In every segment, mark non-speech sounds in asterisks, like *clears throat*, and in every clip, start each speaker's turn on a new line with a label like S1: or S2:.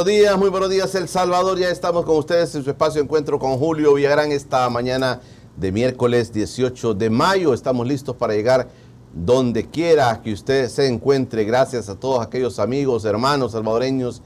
S1: Buenos días, muy buenos días El Salvador. Ya estamos con ustedes en su espacio encuentro con Julio Villagrán esta mañana de miércoles 18 de mayo. Estamos listos para llegar donde quiera que usted se encuentre. Gracias a todos aquellos amigos, hermanos salvadoreños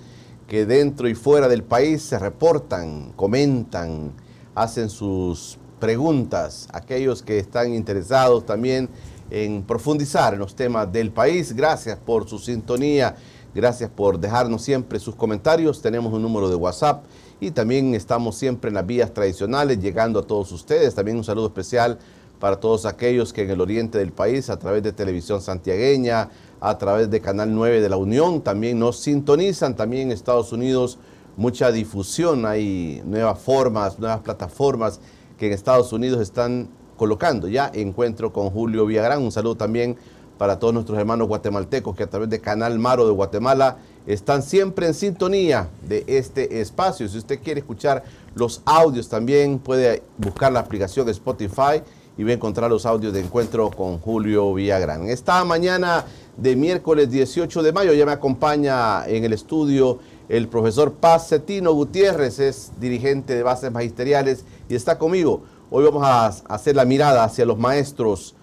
S1: que dentro y fuera del país se reportan, comentan, hacen sus preguntas. Aquellos que están interesados también en profundizar en los temas del país. Gracias por su sintonía. Gracias por dejarnos siempre sus comentarios. Tenemos un número de WhatsApp y también estamos siempre en las vías tradicionales llegando a todos ustedes. También un saludo especial para todos aquellos que en el oriente del país, a través de televisión santiagueña, a través de Canal 9 de la Unión, también nos sintonizan. También en Estados Unidos mucha difusión, hay nuevas formas, nuevas plataformas que en Estados Unidos están colocando. Ya encuentro con Julio Villagrán. Un saludo también para todos nuestros hermanos guatemaltecos que a través de Canal Maro de Guatemala están siempre en sintonía de este espacio. Si usted quiere escuchar los audios también puede buscar la aplicación Spotify y va a encontrar los audios de encuentro con Julio Villagrán. Esta mañana de miércoles 18 de mayo ya me acompaña en el estudio el profesor Paz Cetino Gutiérrez, es dirigente de bases magisteriales y está conmigo. Hoy vamos a hacer la mirada hacia los maestros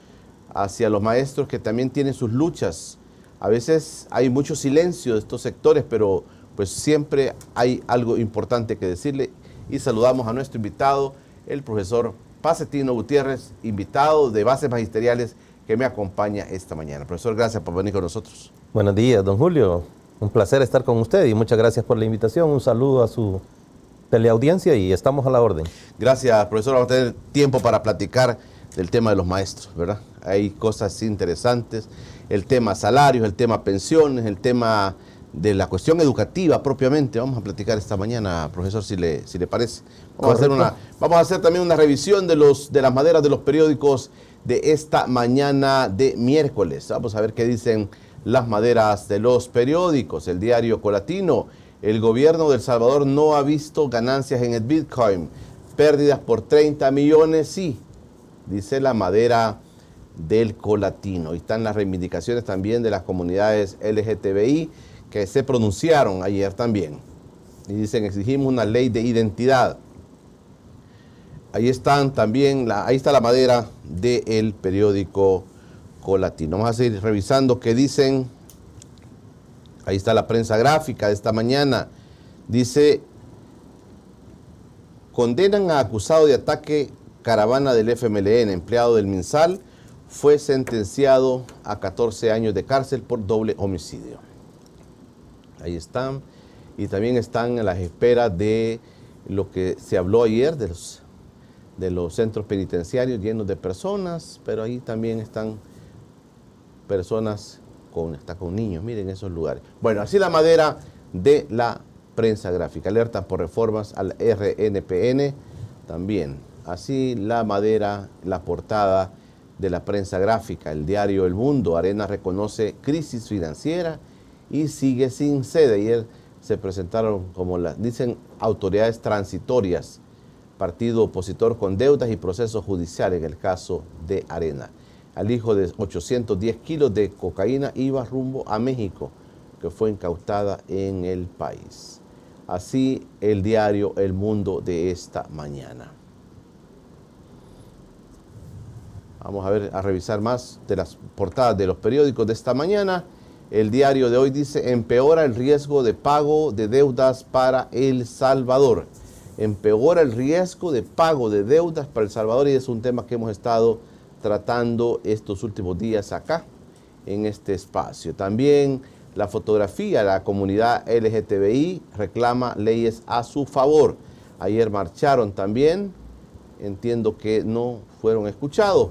S1: hacia los maestros que también tienen sus luchas. A veces hay mucho silencio de estos sectores, pero pues siempre hay algo importante que decirle. Y saludamos a nuestro invitado, el profesor Pacetino Gutiérrez, invitado de bases magisteriales que me acompaña esta mañana. Profesor, gracias por venir con nosotros.
S2: Buenos días, don Julio. Un placer estar con usted y muchas gracias por la invitación. Un saludo a su teleaudiencia y estamos a la orden.
S1: Gracias, profesor. Vamos a tener tiempo para platicar del tema de los maestros, ¿verdad? Hay cosas interesantes, el tema salarios, el tema pensiones, el tema de la cuestión educativa propiamente. Vamos a platicar esta mañana, profesor, si le, si le parece. Vamos a, hacer una, vamos a hacer también una revisión de, los, de las maderas de los periódicos de esta mañana de miércoles. Vamos a ver qué dicen las maderas de los periódicos. El diario Colatino, el gobierno de El Salvador no ha visto ganancias en el Bitcoin. Pérdidas por 30 millones, sí dice la madera del colatino. Y están las reivindicaciones también de las comunidades LGTBI que se pronunciaron ayer también. Y dicen, exigimos una ley de identidad. Ahí están también, la, ahí está la madera del periódico Colatino. Vamos a seguir revisando qué dicen. Ahí está la prensa gráfica de esta mañana. Dice, condenan a acusado de ataque Caravana del FMLN, empleado del MinSal, fue sentenciado a 14 años de cárcel por doble homicidio. Ahí están. Y también están en las esperas de lo que se habló ayer de los, de los centros penitenciarios llenos de personas, pero ahí también están personas con, está con niños, miren esos lugares. Bueno, así la madera de la prensa gráfica. Alerta por reformas al RNPN también. Así la madera, la portada de la prensa gráfica, el diario El Mundo, Arena reconoce crisis financiera y sigue sin sede. Ayer se presentaron, como las dicen, autoridades transitorias, partido opositor con deudas y procesos judiciales en el caso de Arena. Al hijo de 810 kilos de cocaína iba rumbo a México, que fue incautada en el país. Así el diario El Mundo de esta mañana. Vamos a ver, a revisar más de las portadas de los periódicos de esta mañana. El diario de hoy dice, empeora el riesgo de pago de deudas para El Salvador. Empeora el riesgo de pago de deudas para El Salvador y es un tema que hemos estado tratando estos últimos días acá, en este espacio. También la fotografía, la comunidad LGTBI reclama leyes a su favor. Ayer marcharon también, entiendo que no fueron escuchados,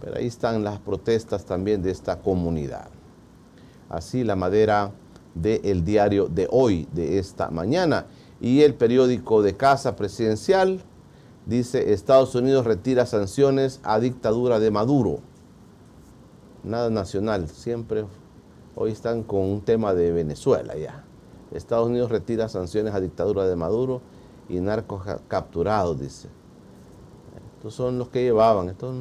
S1: pero ahí están las protestas también de esta comunidad. Así la madera del diario de hoy, de esta mañana. Y el periódico de Casa Presidencial dice, Estados Unidos retira sanciones a dictadura de Maduro. Nada nacional, siempre hoy están con un tema de Venezuela ya. Estados Unidos retira sanciones a dictadura de Maduro y narcos capturados, dice. Estos son los que llevaban. Estos,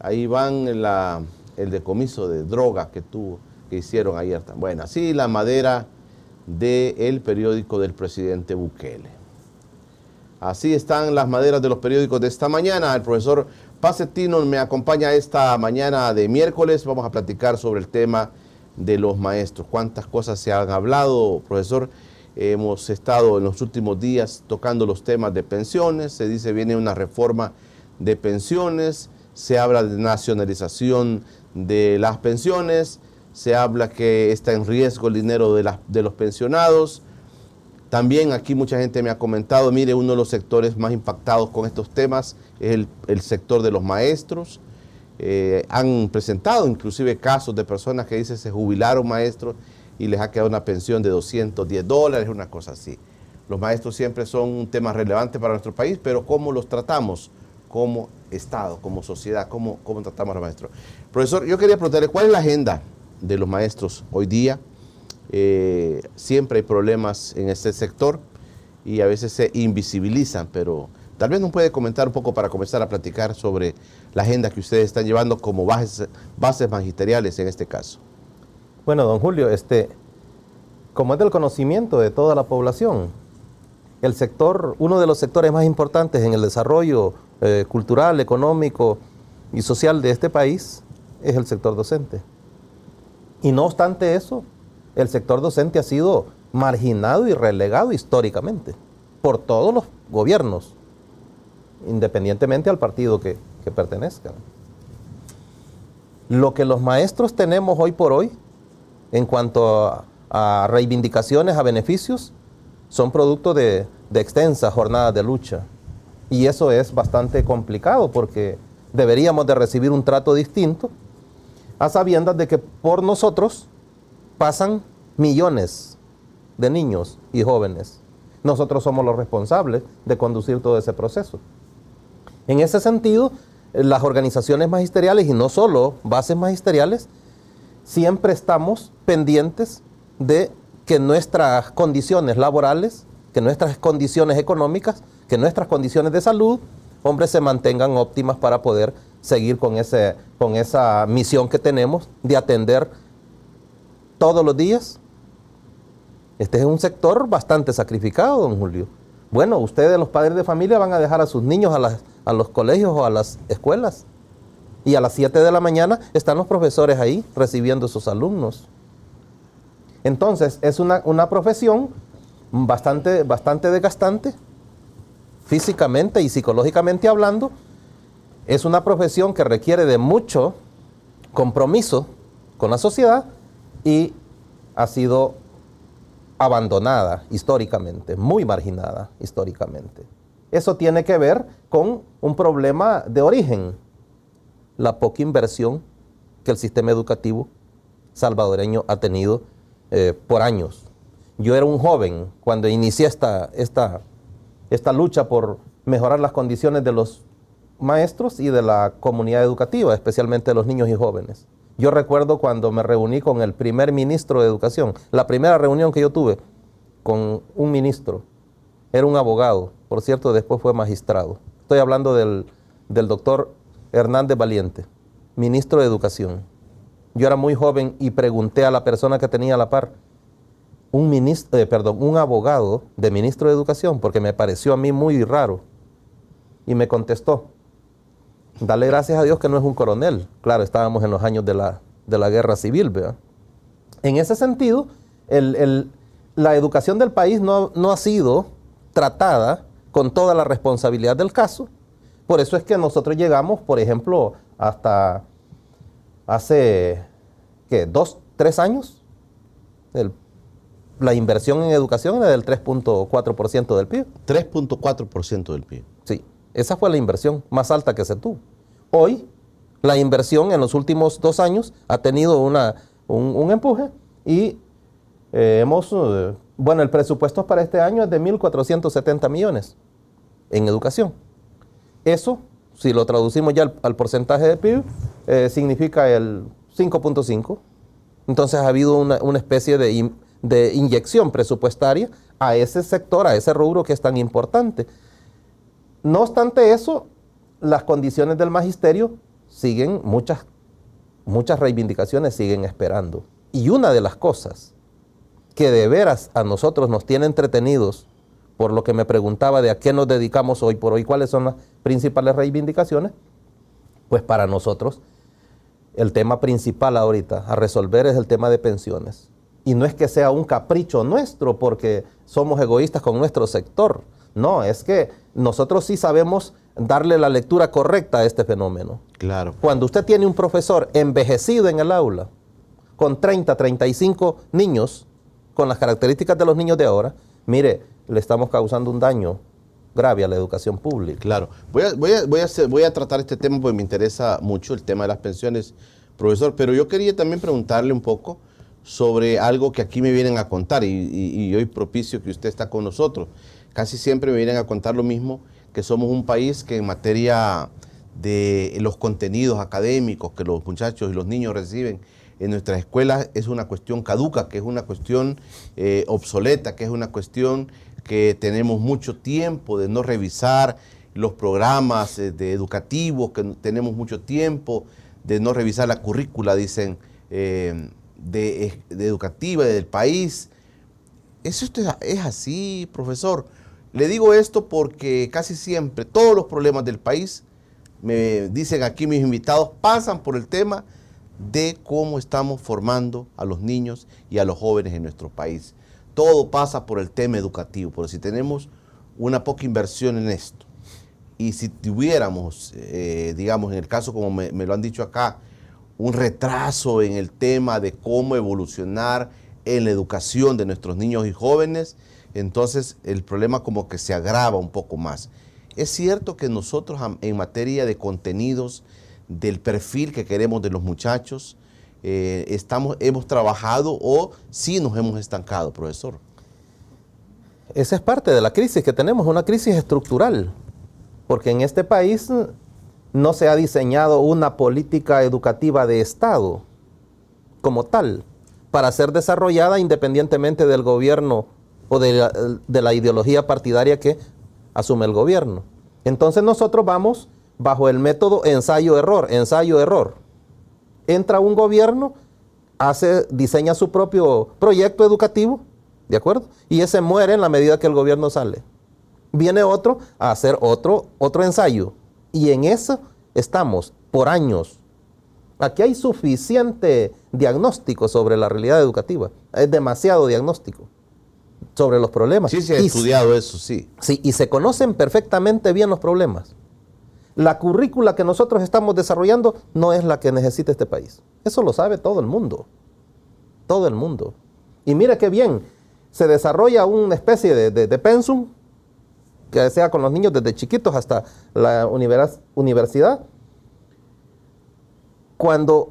S1: ahí van el decomiso de drogas que, tuvo, que hicieron ayer. Bueno, así la madera del periódico del presidente Bukele. Así están las maderas de los periódicos de esta mañana. El profesor Pacetino me acompaña esta mañana de miércoles. Vamos a platicar sobre el tema de los maestros. ¿Cuántas cosas se han hablado, profesor? Hemos estado en los últimos días tocando los temas de pensiones. Se dice viene una reforma de pensiones. Se habla de nacionalización de las pensiones. Se habla que está en riesgo el dinero de, de los pensionados. También aquí mucha gente me ha comentado, mire, uno de los sectores más impactados con estos temas es el, sector de los maestros. Eh, han presentado inclusive casos de personas que dicen se jubilaron maestros y les ha quedado una pensión de 210 dólares, una cosa así. Los maestros siempre son un tema relevante para nuestro país, pero ¿cómo los tratamos como Estado, como sociedad? ¿Cómo, cómo tratamos a los maestros? Profesor, yo quería preguntarle, ¿cuál es la agenda de los maestros hoy día? Eh, siempre hay problemas en este sector y a veces se invisibilizan, pero tal vez nos puede comentar un poco para comenzar a platicar sobre la agenda que ustedes están llevando como bases, bases magisteriales en este caso.
S2: Bueno, don Julio, este, como es del conocimiento de toda la población, el sector, uno de los sectores más importantes en el desarrollo eh, cultural, económico y social de este país es el sector docente. Y no obstante eso, el sector docente ha sido marginado y relegado históricamente por todos los gobiernos, independientemente al partido que, pertenezcan. Lo que los maestros tenemos hoy por hoy, en cuanto a, reivindicaciones, a beneficios, son producto de, de extensas jornadas de lucha. Y eso es bastante complicado porque deberíamos de recibir un trato distinto a sabiendas de que por nosotros pasan millones de niños y jóvenes. Nosotros somos los responsables de conducir todo ese proceso. En ese sentido, las organizaciones magisteriales, y no solo bases magisteriales, siempre estamos pendientes de que nuestras condiciones laborales, que nuestras condiciones económicas, que nuestras condiciones de salud, hombres, se mantengan óptimas para poder seguir con, ese, con esa misión que tenemos de atender todos los días. Este es un sector bastante sacrificado, don Julio. Bueno, ustedes, los padres de familia, van a dejar a sus niños a, los colegios o a las escuelas. Y a las 7 de la mañana están los profesores ahí recibiendo a sus alumnos. Entonces, es una, una profesión bastante, bastante desgastante, físicamente y psicológicamente hablando. Es una profesión que requiere de mucho compromiso con la sociedad y ha sido abandonada históricamente, muy marginada históricamente. Eso tiene que ver con un problema de origen, la poca inversión que el sistema educativo salvadoreño ha tenido eh, por años. Yo era un joven cuando inicié esta, esta, esta lucha por mejorar las condiciones de los maestros y de la comunidad educativa, especialmente de los niños y jóvenes. Yo recuerdo cuando me reuní con el primer ministro de Educación, la primera reunión que yo tuve con un ministro, era un abogado, por cierto, después fue magistrado. Estoy hablando del, doctor Hernández Valiente, ministro de Educación. Yo era muy joven y pregunté a la persona que tenía a la par, un, ministro, eh, perdón, un abogado de ministro de Educación, porque me pareció a mí muy raro. Y me contestó, Dale gracias a Dios que no es un coronel. Claro, estábamos en los años de la, de la guerra civil, ¿verdad? En ese sentido, el- el- la educación del país no, no ha sido tratada con toda la responsabilidad del caso. Por eso es que nosotros llegamos, por ejemplo, hasta hace, ¿qué? ¿Dos, tres años? El- la inversión en educación era del 3.4% del PIB.
S1: 3.4% del PIB.
S2: Sí, esa fue la inversión más alta que se tuvo. Hoy, la inversión en los últimos dos años ha tenido una, un, un empuje y eh, hemos, eh, bueno, el presupuesto para este año es de 1.470 millones en educación. Eso, si lo traducimos ya al, al porcentaje de PIB, eh, significa el 5.5. Entonces ha habido una, una especie de, de inyección presupuestaria a ese sector, a ese rubro que es tan importante. No obstante eso, las condiciones del magisterio siguen, muchas, muchas reivindicaciones siguen esperando. Y una de las cosas que de veras a nosotros nos tiene entretenidos, por lo que me preguntaba de a qué nos dedicamos hoy por hoy, cuáles son las principales reivindicaciones, pues para nosotros el tema principal ahorita a resolver es el tema de pensiones. Y no es que sea un capricho nuestro porque somos egoístas con nuestro sector. No, es que nosotros sí sabemos darle la lectura correcta a este fenómeno.
S1: Claro.
S2: Cuando usted tiene un profesor envejecido en el aula, con 30, 35 niños, con las características de los niños de ahora, mire, le estamos causando un daño grave a la educación pública.
S1: Claro. Voy a, voy, a, voy, a hacer- voy a tratar este tema porque me interesa mucho el tema de las pensiones, profesor. Pero yo quería también preguntarle un poco sobre algo que aquí me vienen a contar y, hoy propicio que usted está con nosotros. Casi siempre me vienen a contar lo mismo, que somos un país que en materia de los contenidos académicos que los muchachos y los niños reciben en nuestras escuelas es una cuestión caduca, que es una cuestión eh, obsoleta, que es una cuestión que tenemos mucho tiempo de no revisar los programas eh, de educativos, que tenemos mucho tiempo de no revisar la currícula, dicen, eh, de, de educativa del país. ¿Eso es así, profesor? Le digo esto porque casi siempre todos los problemas del país, me dicen aquí mis invitados, pasan por el tema de cómo estamos formando a los niños y a los jóvenes en nuestro país. Todo pasa por el tema educativo, pero si tenemos una poca inversión en esto y si tuviéramos, eh, digamos, en el caso como me lo han dicho acá, un retraso en el tema de cómo evolucionar en la educación de nuestros niños y jóvenes, entonces el problema como que se agrava un poco más. Es cierto que nosotros en materia de contenidos, del perfil que queremos de los muchachos, eh, estamos, hemos trabajado o sí nos hemos estancado, profesor.
S2: Esa es parte de la crisis que tenemos, una crisis estructural, porque en este país no se ha diseñado una política educativa de Estado como tal, para ser desarrollada independientemente del gobierno o de la, de la ideología partidaria que asume el gobierno. Entonces nosotros vamos bajo el método ensayo-error, ensayo-error. Entra un gobierno, hace, diseña su propio proyecto educativo, ¿de acuerdo? Y ese muere en la medida que el gobierno sale. Viene otro a hacer otro, otro ensayo. Y en eso estamos por años. Aquí hay suficiente diagnóstico sobre la realidad educativa. Es demasiado diagnóstico sobre los problemas.
S1: Sí se ha
S2: Y-
S1: estudiado eso, sí.
S2: Sí, y se conocen perfectamente bien los problemas. La currícula que nosotros estamos desarrollando no es la que necesita este país. Eso lo sabe todo el mundo. Todo el mundo. Y mire qué bien, se desarrolla una especie de, de- de pensum, que sea con los niños desde chiquitos hasta la univers- universidad. Cuando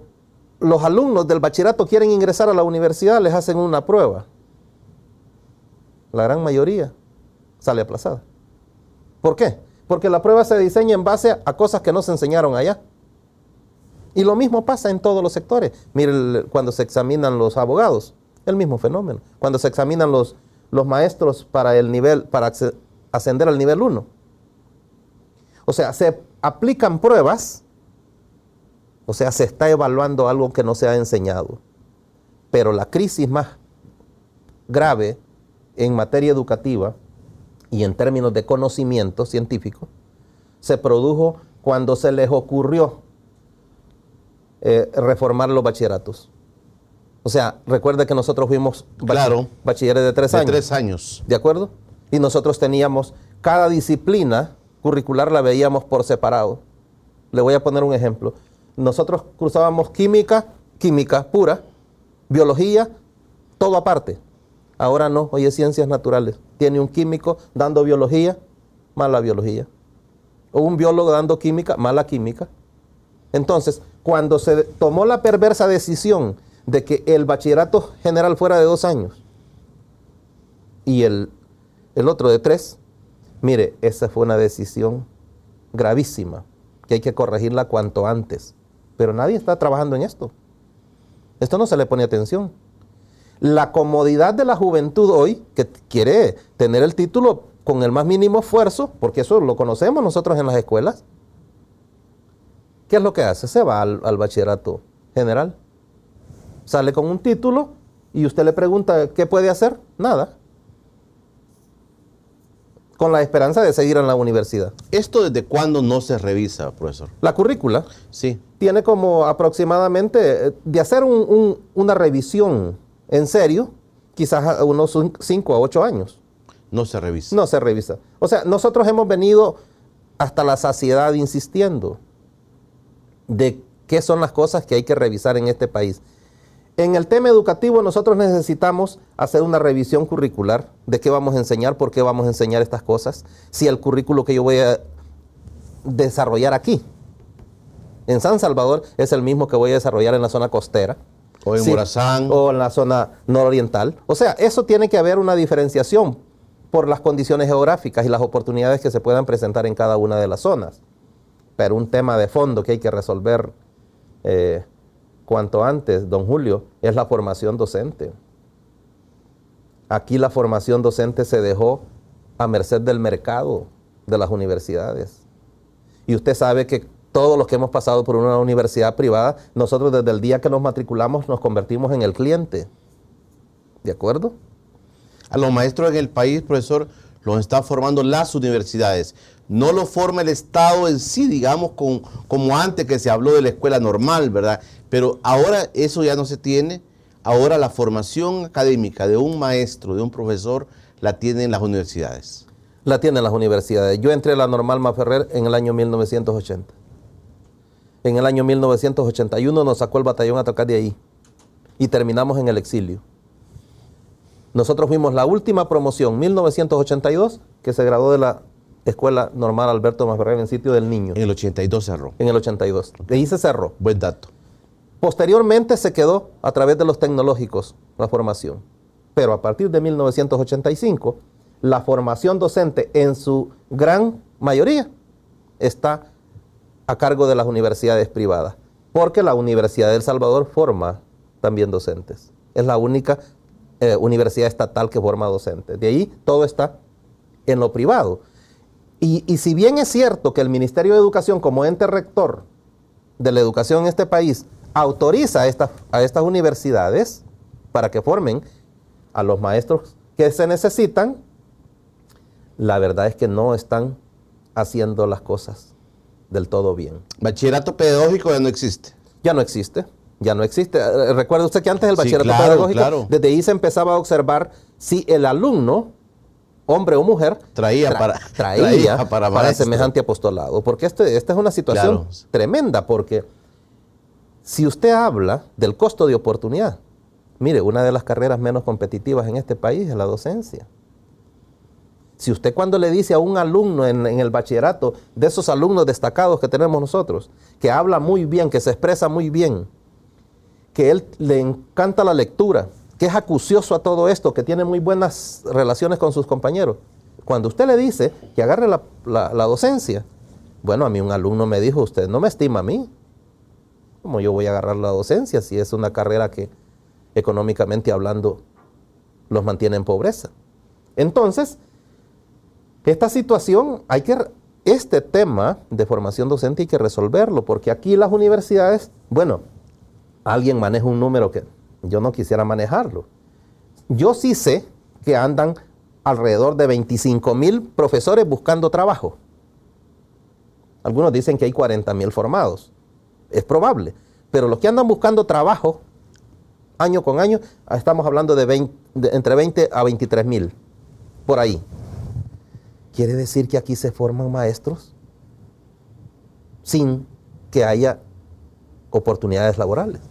S2: los alumnos del bachillerato quieren ingresar a la universidad, les hacen una prueba. La gran mayoría sale aplazada. ¿Por qué? Porque la prueba se diseña en base a cosas que no se enseñaron allá. Y lo mismo pasa en todos los sectores. Mire, el- cuando se examinan los abogados, el mismo fenómeno. Cuando se examinan los, los maestros para el nivel, para ascender al nivel 1. O sea, se aplican pruebas, o sea, se está evaluando algo que no se ha enseñado. Pero la crisis más grave en materia educativa y en términos de conocimiento científico se produjo cuando se les ocurrió eh, reformar los bachilleratos. O sea, recuerde que nosotros fuimos
S1: Claro.
S2: bachilleres de tres
S1: De
S2: años.
S1: tres años.
S2: ¿De acuerdo? Y nosotros teníamos, cada disciplina curricular la veíamos por separado. Le voy a poner un ejemplo. Nosotros cruzábamos química, química pura, biología, todo aparte. Ahora no, hoy es ciencias naturales. Tiene un químico dando biología, mala biología. O un biólogo dando química, mala química. Entonces, cuando se tomó la perversa decisión de que el bachillerato general fuera de dos años y el, el otro de tres, mire, esa fue una decisión gravísima que hay que corregirla cuanto antes. Pero nadie está trabajando en esto. Esto no se le pone atención. La comodidad de la juventud hoy, que quiere tener el título con el más mínimo esfuerzo, porque eso lo conocemos nosotros en las escuelas, ¿qué es lo que hace? Se va al, al bachillerato general. Sale con un título y usted le pregunta, ¿qué puede hacer? Nada. Con la esperanza de seguir en la universidad.
S1: ¿Esto desde cuándo no se revisa, profesor?
S2: La currícula
S1: Sí.
S2: tiene como aproximadamente, eh, de hacer un- un- una revisión en serio, quizás unos 5 a 8 años.
S1: No se revisa.
S2: No se revisa. O sea, nosotros hemos venido hasta la saciedad insistiendo de qué son las cosas que hay que revisar en este país. En el tema educativo nosotros necesitamos hacer una revisión curricular de qué vamos a enseñar, por qué vamos a enseñar estas cosas, si el currículo que yo voy a desarrollar aquí, en San Salvador, es el mismo que voy a desarrollar en la zona costera.
S1: O en Morazán.
S2: O en la zona nororiental. O sea, eso tiene que haber una diferenciación por las condiciones geográficas y las oportunidades que se puedan presentar en cada una de las zonas. Pero un tema de fondo que hay que resolver eh, cuanto antes, don Julio, es la formación docente. Aquí la formación docente se dejó a merced del mercado de las universidades. Y usted sabe que todos los que hemos pasado por una universidad privada, nosotros desde el día que nos matriculamos nos convertimos en el cliente. ¿De acuerdo?
S1: A los maestros en el país, profesor, los están formando las universidades. No lo forma el Estado en sí, digamos, con- como antes que se habló de la escuela normal, ¿verdad? Pero ahora eso ya no se tiene. Ahora la formación académica de un maestro, de un profesor, la tienen las universidades.
S2: La tienen las universidades. Yo entré a la Normal Maferrer en el año 1980. En el año 1981 nos sacó el batallón a tocar de ahí y terminamos en el exilio. Nosotros fuimos la última promoción, 1982, que se graduó de la Escuela Normal Alberto Maferrer en sitio del niño,
S1: En el 82 cerró.
S2: en el 82. De ahí se cerró.
S1: Buen dato.
S2: Posteriormente se quedó a través de los tecnológicos la formación. Pero a partir de 1985, la formación docente en su gran mayoría está a cargo de las universidades privadas. Porque la Universidad de El Salvador forma también docentes. Es la única eh, universidad estatal que forma docentes. De ahí todo está en lo privado. Y, y si bien es cierto que el Ministerio de Educación como ente rector de la educación en este país autoriza a estas, a estas universidades para que formen a los maestros que se necesitan, la verdad es que no están haciendo las cosas del todo bien.
S1: Bachillerato pedagógico ya no existe.
S2: Ya no existe, ya no existe. Recuerda usted que antes del
S1: Sí,
S2: bachillerato
S1: claro,
S2: pedagógico,
S1: claro.
S2: desde ahí se empezaba a observar si el alumno, hombre o mujer,
S1: Traía para- *laughs*
S2: traía,
S1: traía para
S2: semejante apostolado. Porque este- esta es una situación
S1: Claro.
S2: tremenda, porque si usted habla del costo de oportunidad, mire, una de las carreras menos competitivas en este país es la docencia. Si usted cuando le dice a un alumno en, el bachillerato, de esos alumnos destacados que tenemos nosotros, que habla muy bien, que se expresa muy bien, que él le encanta la lectura, que es acucioso a todo esto, que tiene muy buenas relaciones con sus compañeros. Cuando usted le dice que agarre la docencia, bueno, a mí un alumno me dijo, usted no me estima a mí. ¿Cómo yo voy a agarrar la docencia si es una carrera que económicamente hablando los mantiene en pobreza? Entonces, esta situación hay que, este tema de formación docente hay que resolverlo, porque aquí las universidades, bueno, alguien maneja un número que yo no quisiera manejarlo. Yo sí sé que andan alrededor de 25 mil profesores buscando trabajo. Algunos dicen que hay 40 mil formados. Es probable. Pero los que andan buscando trabajo año con año, estamos hablando de, entre 20 a 23 mil. Por ahí. ¿Quiere decir que aquí se forman maestros sin que haya oportunidades laborales?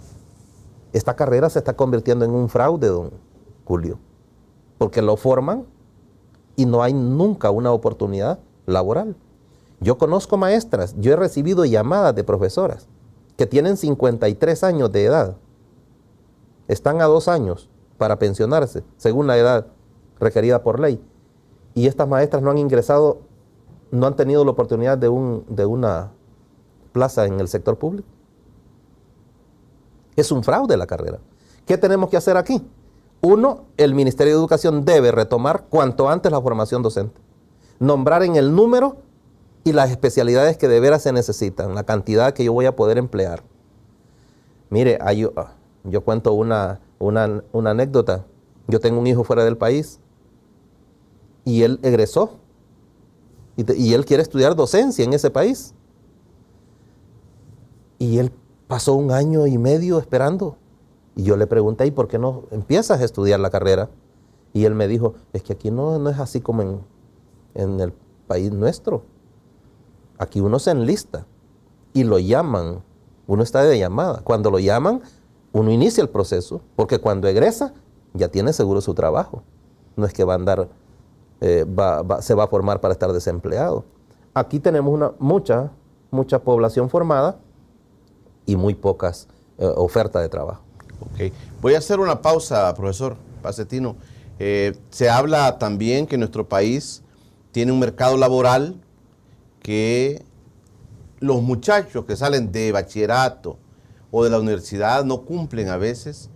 S2: Esta carrera se está convirtiendo en un fraude, don Julio, porque lo forman y no hay nunca una oportunidad laboral. Yo conozco maestras, yo he recibido llamadas de profesoras que tienen 53 años de edad, están a dos años para pensionarse, según la edad requerida por ley, y estas maestras no han ingresado, no han tenido la oportunidad de, un, de una plaza en el sector público. Es un fraude la carrera. ¿Qué tenemos que hacer aquí? Uno, el Ministerio de Educación debe retomar cuanto antes la formación docente. Nombrar en el número y las especialidades que de veras se necesitan, la cantidad que yo voy a poder emplear. Mire, yo, ah, yo cuento una, una, anécdota. Yo tengo un hijo fuera del país y él egresó y, y él quiere estudiar docencia en ese país. Y él pasó un año y medio esperando y yo le pregunté, ¿y por qué no empiezas a estudiar la carrera? Y él me dijo, es que aquí no, no es así como en, en el país nuestro. Aquí uno se enlista y lo llaman, uno está de llamada. Cuando lo llaman, uno inicia el proceso, porque cuando egresa ya tiene seguro su trabajo. No es que va a andar, eh, se va a formar para estar desempleado. Aquí tenemos una, mucha, mucha población formada y muy pocas eh, ofertas de trabajo.
S1: Voy a hacer una pausa, profesor Pacetino. Eh, se habla también que nuestro país tiene un mercado laboral que los muchachos que salen de bachillerato o de la universidad no cumplen a veces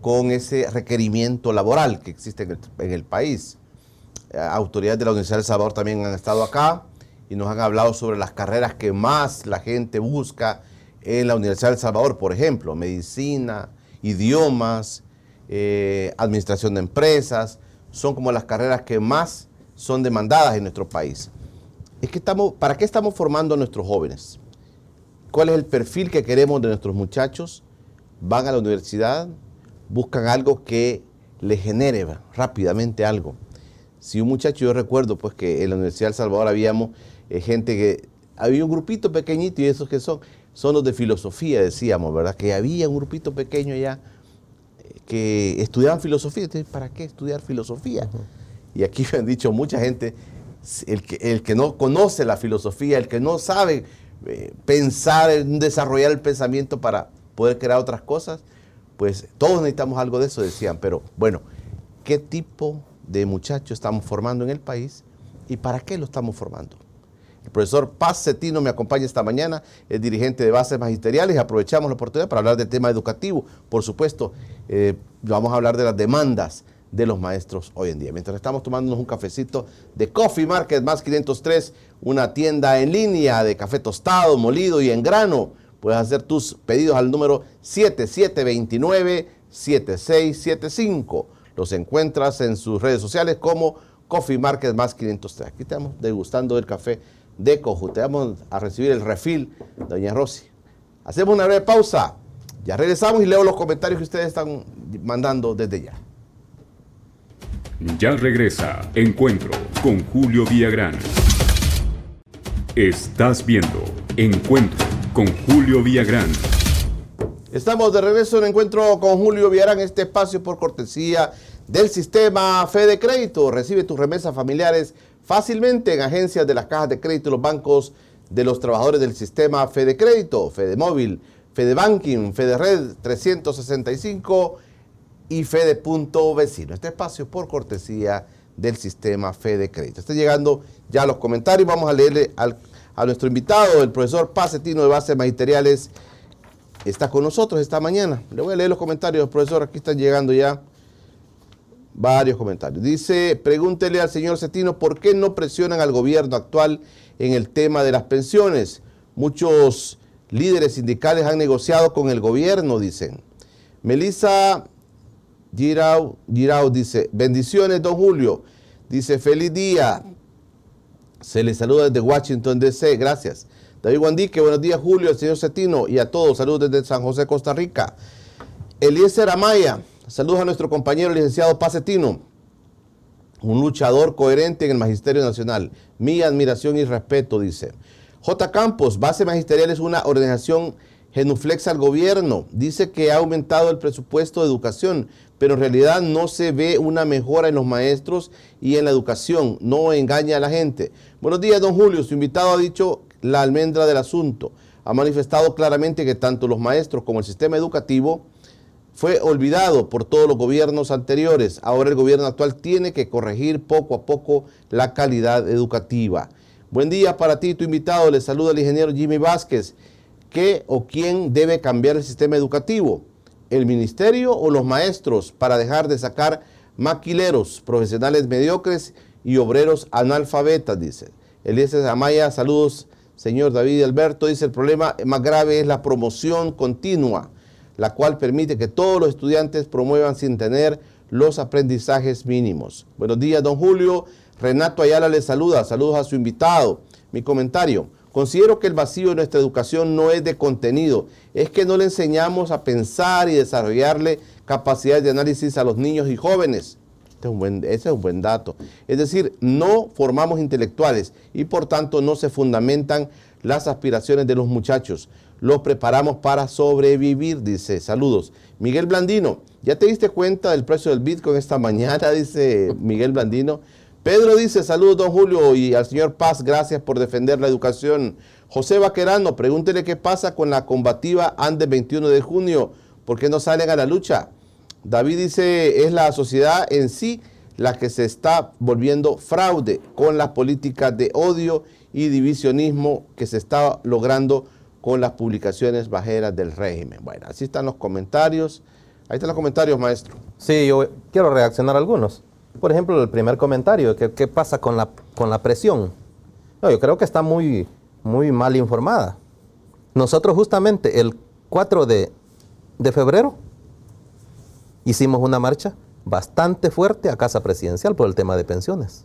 S1: con ese requerimiento laboral que existe en el, país. Eh, autoridades de la Universidad de Salvador también han estado acá y nos han hablado sobre las carreras que más la gente busca en la Universidad de El Salvador, por ejemplo, medicina, idiomas, eh, administración de empresas, son como las carreras que más son demandadas en nuestro país. Es que estamos, ¿Para qué estamos formando a nuestros jóvenes? ¿Cuál es el perfil que queremos de nuestros muchachos? Van a la universidad, buscan algo que les genere rápidamente algo. Si un muchacho, yo recuerdo pues que en la Universidad de El Salvador habíamos eh, gente que, había un grupito pequeñito y esos que son, son los de filosofía, decíamos, ¿verdad? Que había un grupito pequeño ya eh, que estudiaban filosofía. Entonces, ¿para qué estudiar filosofía? Y aquí *laughs* me han dicho mucha gente, el que, el que no conoce la filosofía, el que no sabe eh, pensar en desarrollar el pensamiento para poder crear otras cosas, pues todos necesitamos algo de eso, decían. Pero bueno, ¿qué tipo de muchachos estamos formando en el país y para qué lo estamos formando? El profesor Paz Cetino me acompaña esta mañana, es dirigente de bases magisteriales aprovechamos la oportunidad para hablar del tema educativo. Por supuesto, eh, vamos a hablar de las demandas de los maestros hoy en día. Mientras estamos tomándonos un cafecito de Coffee Market más 503, una tienda en línea de café tostado, molido y en grano. Puedes hacer tus pedidos al número 7729-7675. Los encuentras en sus redes sociales como Coffee Market más 503. Aquí estamos degustando el café de Cojute. Vamos a recibir el refil, doña Rosy. Hacemos una breve pausa. Ya regresamos y leo los comentarios que ustedes están mandando desde ya.
S3: Ya regresa Encuentro con Julio Villagrán. Estás viendo Encuentro con Julio Villagrán.
S1: Estamos de regreso en Encuentro con Julio Villagrán, este espacio por cortesía del sistema Fede Crédito. Recibe tus remesas familiares fácilmente en agencias de las cajas de crédito y los bancos de los trabajadores del sistema Fede Crédito, Fede Móvil, Fede Banking, Fede Red 365 y Fede Punto Vecino. Este espacio por cortesía del sistema Fede Crédito. Está llegando ya los comentarios. Vamos a leerle a nuestro invitado, el profesor Pacetino de Bases Magisteriales. Está con nosotros esta mañana. Le voy a leer los comentarios, profesor. Aquí están llegando ya varios comentarios. Dice, pregúntele al señor Cetino por qué no presionan al gobierno actual en el tema de las pensiones. Muchos líderes sindicales han negociado con el gobierno, dicen. Melissa Girau, Girau dice, bendiciones, don Julio. Dice, feliz día. Se le saluda desde Washington, D.C. Gracias. David Guandique, buenos días Julio, señor Cetino y a todos. Saludos desde San José, Costa Rica. Eliezer Amaya, saludos a nuestro compañero licenciado Pacetino, un luchador coherente en el Magisterio Nacional. Mi admiración y respeto, dice. J. Campos, Base Magisterial es una organización genuflexa al gobierno. Dice que ha aumentado el presupuesto de educación, pero en realidad no se ve una mejora en los maestros y en la educación. No engaña a la gente. Buenos días, don Julio. Su invitado ha dicho la almendra del asunto. Ha manifestado claramente que tanto los maestros como el sistema educativo fue olvidado por todos los gobiernos anteriores. Ahora el gobierno actual tiene que corregir poco a poco la calidad educativa. Buen día para ti, tu invitado. Le saluda el ingeniero Jimmy Vázquez. ¿Qué o quién debe cambiar el sistema educativo? ¿El ministerio o los maestros para dejar de sacar maquileros, profesionales mediocres y obreros analfabetas? Dice. Eliezer Amaya, saludos, señor David Alberto. Dice, el problema más grave es la promoción continua, la cual permite que todos los estudiantes promuevan sin tener los aprendizajes mínimos. Buenos días, don Julio. Renato Ayala le saluda. Saludos a su invitado. Mi comentario. Considero que el vacío de nuestra educación no es de contenido, es que no le enseñamos a pensar y desarrollarle capacidades de análisis a los niños y jóvenes. Este es un buen, ese es un buen dato. Es decir, no formamos intelectuales y por tanto no se fundamentan las aspiraciones de los muchachos. Los preparamos para sobrevivir, dice. Saludos. Miguel Blandino, ¿ya te diste cuenta del precio del Bitcoin esta mañana? *laughs* Dice Miguel Blandino. Pedro dice, saludos don Julio y al señor Paz, gracias por defender la educación. José Vaquerano, pregúntele qué pasa con la combativa Andes 21 de junio, ¿por qué no salen a la lucha? David dice, es la sociedad en sí la que se está volviendo fraude con las políticas de odio y divisionismo que se está logrando con las publicaciones bajeras del régimen. Bueno, así están los comentarios. Ahí están los comentarios, maestro.
S2: Sí, yo quiero reaccionar a algunos. Por ejemplo, el primer comentario, ¿qué, qué pasa con la, con la presión? No, yo creo que está muy, muy mal informada. Nosotros justamente el 4 de, de febrero hicimos una marcha bastante fuerte a Casa Presidencial por el tema de pensiones.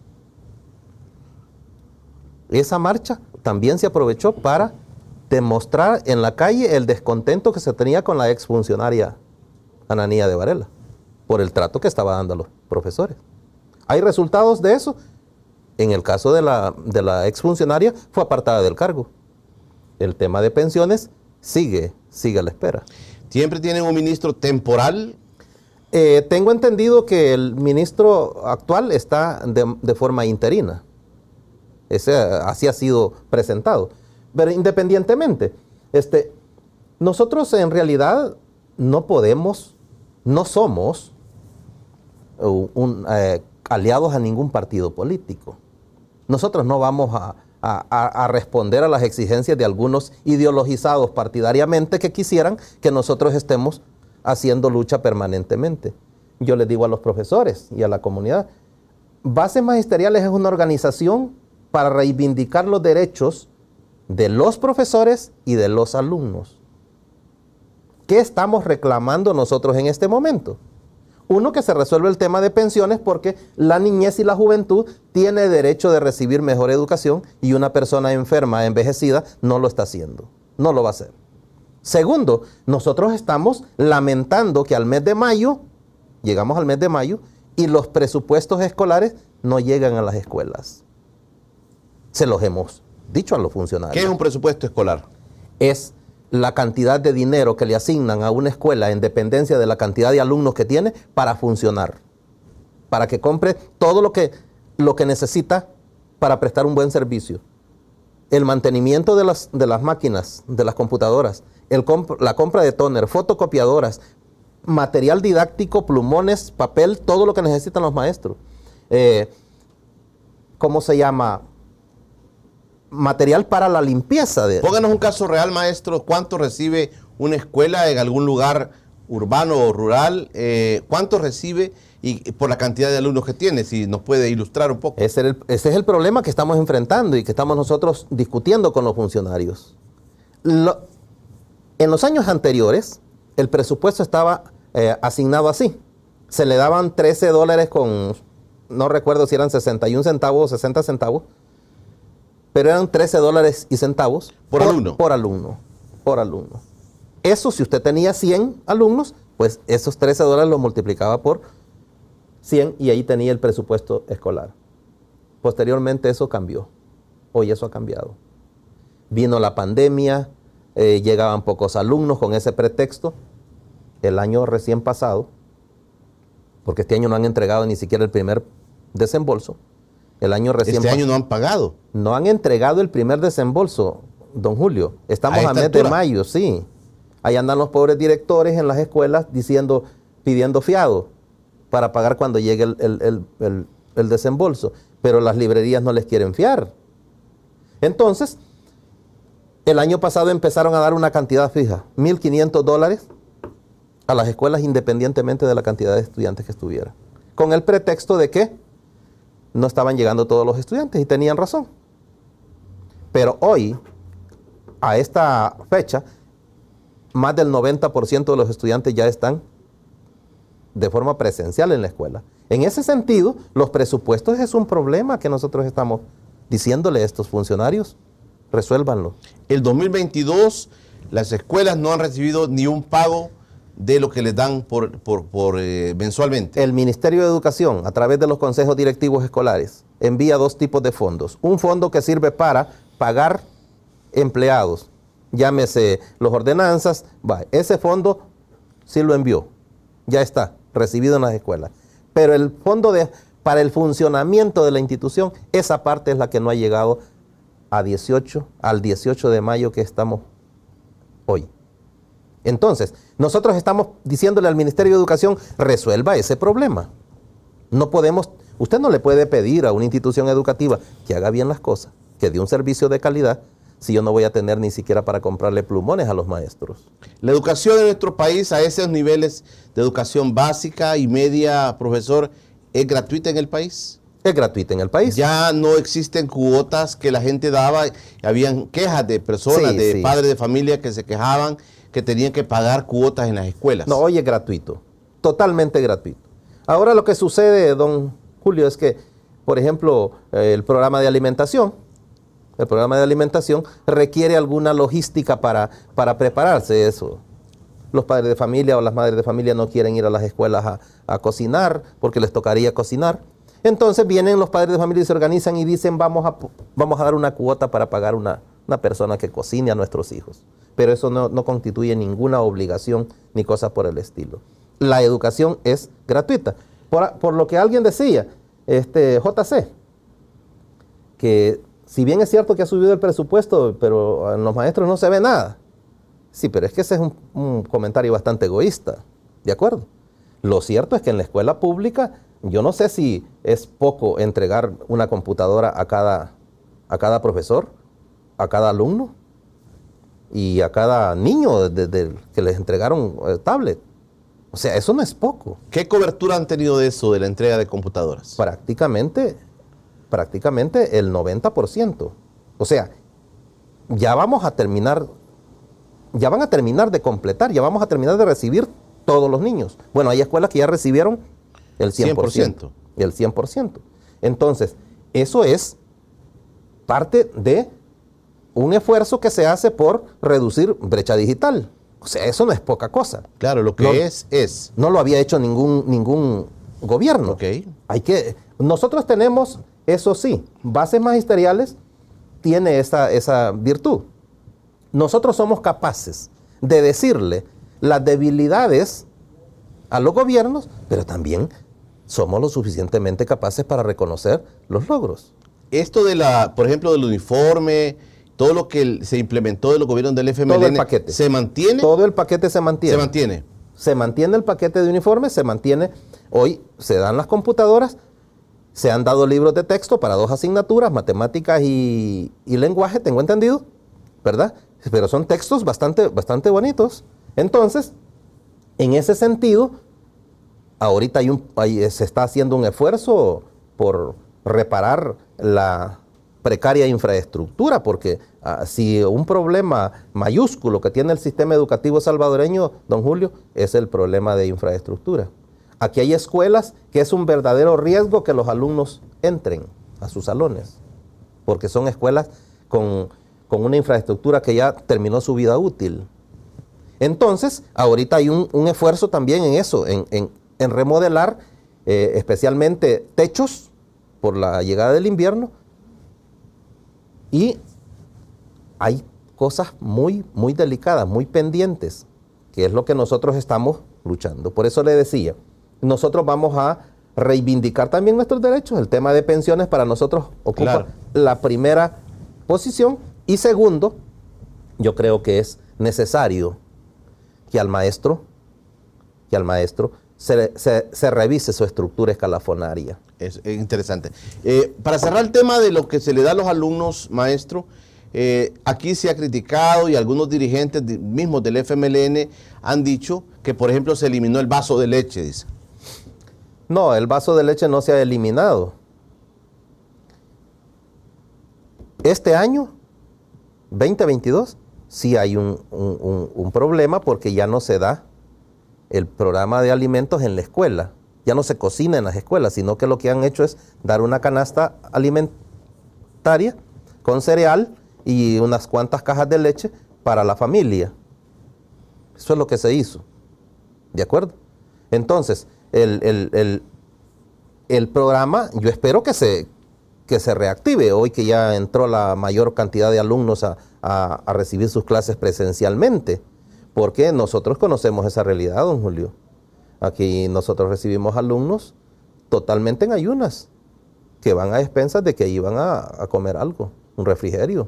S2: Esa marcha también se aprovechó para demostrar en la calle el descontento que se tenía con la exfuncionaria Ananía de Varela por el trato que estaba dando a los profesores. ¿Hay resultados de eso? En el caso de la, de la exfuncionaria fue apartada del cargo. El tema de pensiones sigue, sigue a la espera.
S1: ¿Siempre tienen un ministro temporal?
S2: Eh, tengo entendido que el ministro actual está de, de forma interina. Ese, así ha sido presentado. Pero independientemente, este, nosotros en realidad no podemos, no somos un, un, eh, aliados a ningún partido político. Nosotros no vamos a, responder a las exigencias de algunos ideologizados partidariamente que quisieran que nosotros estemos haciendo lucha permanentemente. Yo les digo a los profesores y a la comunidad, Bases Magisteriales es una organización para reivindicar los derechos de los profesores y de los alumnos. ¿Qué estamos reclamando nosotros en este momento? Uno, que se resuelve el tema de pensiones porque la niñez y la juventud tiene derecho de recibir mejor educación y una persona enferma, envejecida, no lo está haciendo, no lo va a hacer. Segundo, nosotros estamos lamentando que al mes de mayo, llegamos al mes de mayo, y los presupuestos escolares no llegan a las escuelas. Se los hemos dicho a los funcionarios.
S1: ¿Qué es un presupuesto escolar?
S2: Es la cantidad de dinero que le asignan a una escuela en dependencia de la cantidad de alumnos que tiene para funcionar, para que compre todo lo que, lo que necesita para prestar un buen servicio. El mantenimiento de las, de las máquinas, de las computadoras, la compra de toner, fotocopiadoras, material didáctico, plumones, papel, todo lo que necesitan los maestros. Eh, ¿Cómo se llama? Material para la limpieza. De...
S1: Pónganos un caso real, maestro. ¿Cuánto recibe una escuela en algún lugar urbano o rural? Eh, ¿Cuánto recibe y por la cantidad de alumnos que tiene? Si nos puede ilustrar un poco.
S2: Ese, el, ese es el problema que estamos enfrentando y que estamos nosotros discutiendo con los funcionarios. Lo, en los años anteriores, el presupuesto estaba eh, asignado así. Se le daban 13 dólares con, no recuerdo si eran 61 centavos o 60 centavos, pero eran 13 dólares y centavos
S1: Por alumno.
S2: Por alumno, por alumno. Eso, si usted tenía 100 alumnos, pues esos 13 dólares los multiplicaba por 100 y ahí tenía el presupuesto escolar. Posteriormente eso cambió. Hoy eso ha cambiado. Vino la pandemia, eh, llegaban pocos alumnos con ese pretexto. El año recién pasado, porque este año no han entregado ni siquiera el primer desembolso, el año recién
S1: Este año no han pagado.
S2: no han entregado el primer desembolso, don Julio. Estamos
S1: A
S2: a, mes de mayo, sí. Ahí andan los pobres directores en las escuelas diciendo, pidiendo fiado para pagar cuando llegue el, el- el- el- el desembolso. Pero las librerías no les quieren fiar. Entonces, el año pasado empezaron a dar una cantidad fija, 1.500 dólares a las escuelas independientemente de la cantidad de estudiantes que estuviera. Con el pretexto de que no estaban llegando todos los estudiantes y tenían razón. Pero hoy, a esta fecha, más del 90% de los estudiantes ya están de forma presencial en la escuela. En ese sentido, los presupuestos es un problema que nosotros estamos diciéndole a estos funcionarios. Resuélvanlo.
S1: El 2022 las escuelas no han recibido ni un pago de lo que les dan por, por- por, eh, mensualmente.
S2: El Ministerio de Educación, a través de los consejos directivos escolares, envía dos tipos de fondos. Un fondo que sirve para pagar empleados, llámese los ordenanzas, va, ese fondo sí lo envió, ya está, recibido en las escuelas. Pero el fondo de, para el funcionamiento de la institución, esa parte es la que no ha llegado a 18, al 18 de mayo que estamos hoy. Entonces, nosotros estamos diciéndole al Ministerio de Educación, resuelva ese problema. No podemos, usted no le puede pedir a una institución educativa que haga bien las cosas, que dé un servicio de calidad, si yo no voy a tener ni siquiera para comprarle plumones a los maestros.
S1: La educación en nuestro país a esos niveles de educación básica y media, profesor, ¿es gratuita en el país?
S2: Es gratuita en el país.
S1: Ya no existen cuotas que la gente daba, habían quejas de personas,
S2: Sí,
S1: de
S2: sí.
S1: padres de familia que se quejaban que tenían que pagar cuotas en las escuelas.
S2: No, hoy es gratuito, totalmente gratuito. Ahora lo que sucede, don Julio, es que, por ejemplo, eh, el programa de alimentación, el programa de alimentación requiere alguna logística para, para prepararse eso. Los padres de familia o las madres de familia no quieren ir a las escuelas a, a cocinar porque les tocaría cocinar. Entonces vienen los padres de familia y se organizan y dicen vamos a, vamos a dar una cuota para pagar una, una persona que cocine a nuestros hijos. Pero eso no, constituye ninguna obligación ni cosa por el estilo. La educación es gratuita. Por, por lo que alguien decía, este, JC, que si bien es cierto que ha subido el presupuesto, pero en los maestros no se ve nada. Sí, pero es que ese es un, un comentario bastante egoísta, ¿de acuerdo? Lo cierto es que en la escuela pública, yo no sé si es poco entregar una computadora a cada, a cada profesor, a cada alumno y a cada niño de- de- que les entregaron eh, tablet. O sea, eso no es poco.
S1: ¿Qué cobertura han tenido de eso, de la entrega de computadoras?
S2: prácticamente, prácticamente el 90%. O sea, ya vamos a terminar, ya van a terminar de completar, ya vamos a terminar de recibir todos los niños. Bueno, hay escuelas que ya recibieron el 100%.
S1: 100%.
S2: El 100%. Entonces, eso es parte de un esfuerzo que se hace por reducir brecha digital. O sea, eso no es poca cosa.
S1: Claro, lo que
S2: No.
S1: es, es.
S2: No lo había hecho ningún, ningún gobierno.
S1: Ok.
S2: Hay que, nosotros tenemos, eso sí, bases magisteriales tiene esa, esa virtud. Nosotros somos capaces de decirle las debilidades a los gobiernos, pero también somos lo suficientemente capaces para reconocer los logros.
S1: Esto de la, por ejemplo, del uniforme, todo lo que se implementó de los gobiernos del FMLN,
S2: Todo el paquete.
S1: ¿se mantiene?
S2: Todo el paquete se mantiene.
S1: Se mantiene.
S2: Se mantiene el paquete de uniformes, se mantiene. Hoy se dan las computadoras, se han dado libros de texto para dos asignaturas, matemáticas y, y lenguaje, tengo entendido, ¿verdad? Pero son textos bastante, bastante bonitos. Entonces, en ese sentido, ahorita hay un, hay- se está haciendo un esfuerzo por reparar la precaria infraestructura, porque ah, si un problema mayúsculo que tiene el sistema educativo salvadoreño, don Julio, es el problema de infraestructura. Aquí hay escuelas que es un verdadero riesgo que los alumnos entren a sus salones. porque son escuelas con, con una infraestructura que ya terminó su vida útil. Entonces, ahorita hay un, un esfuerzo también en eso, en, en- remodelar eh, especialmente techos por la llegada del invierno y hay cosas muy, muy delicadas, muy pendientes, que es lo que nosotros estamos luchando. Por eso le decía, nosotros vamos a reivindicar también nuestros derechos. El tema de pensiones para nosotros ocupa
S1: Claro.
S2: la primera posición. Y segundo, yo creo que es necesario que al maestro, que al maestro se, se- se revise su estructura escalafonaria.
S1: Es, es interesante. Eh, para cerrar el tema de lo que se le da a los alumnos, maestro, eh, aquí se ha criticado y algunos dirigentes mismos del FMLN han dicho que, por ejemplo, se eliminó el vaso de leche, dice.
S2: No, el vaso de leche no se ha eliminado. Este año, 2022, sí hay un- un- un problema porque ya no se da el programa de alimentos en la escuela. Ya no se cocina en las escuelas, sino que lo que han hecho es dar una canasta alimentaria con cereal y unas cuantas cajas de leche para la familia. Eso es lo que se hizo. ¿De acuerdo? Entonces, el, el- el- programa, yo espero que se, que se reactive hoy que ya entró la mayor cantidad de alumnos a- a recibir sus clases presencialmente, porque nosotros conocemos esa realidad, don Julio. Aquí nosotros recibimos alumnos totalmente en ayunas, que van a expensas de que iban a, a comer algo, un refrigerio.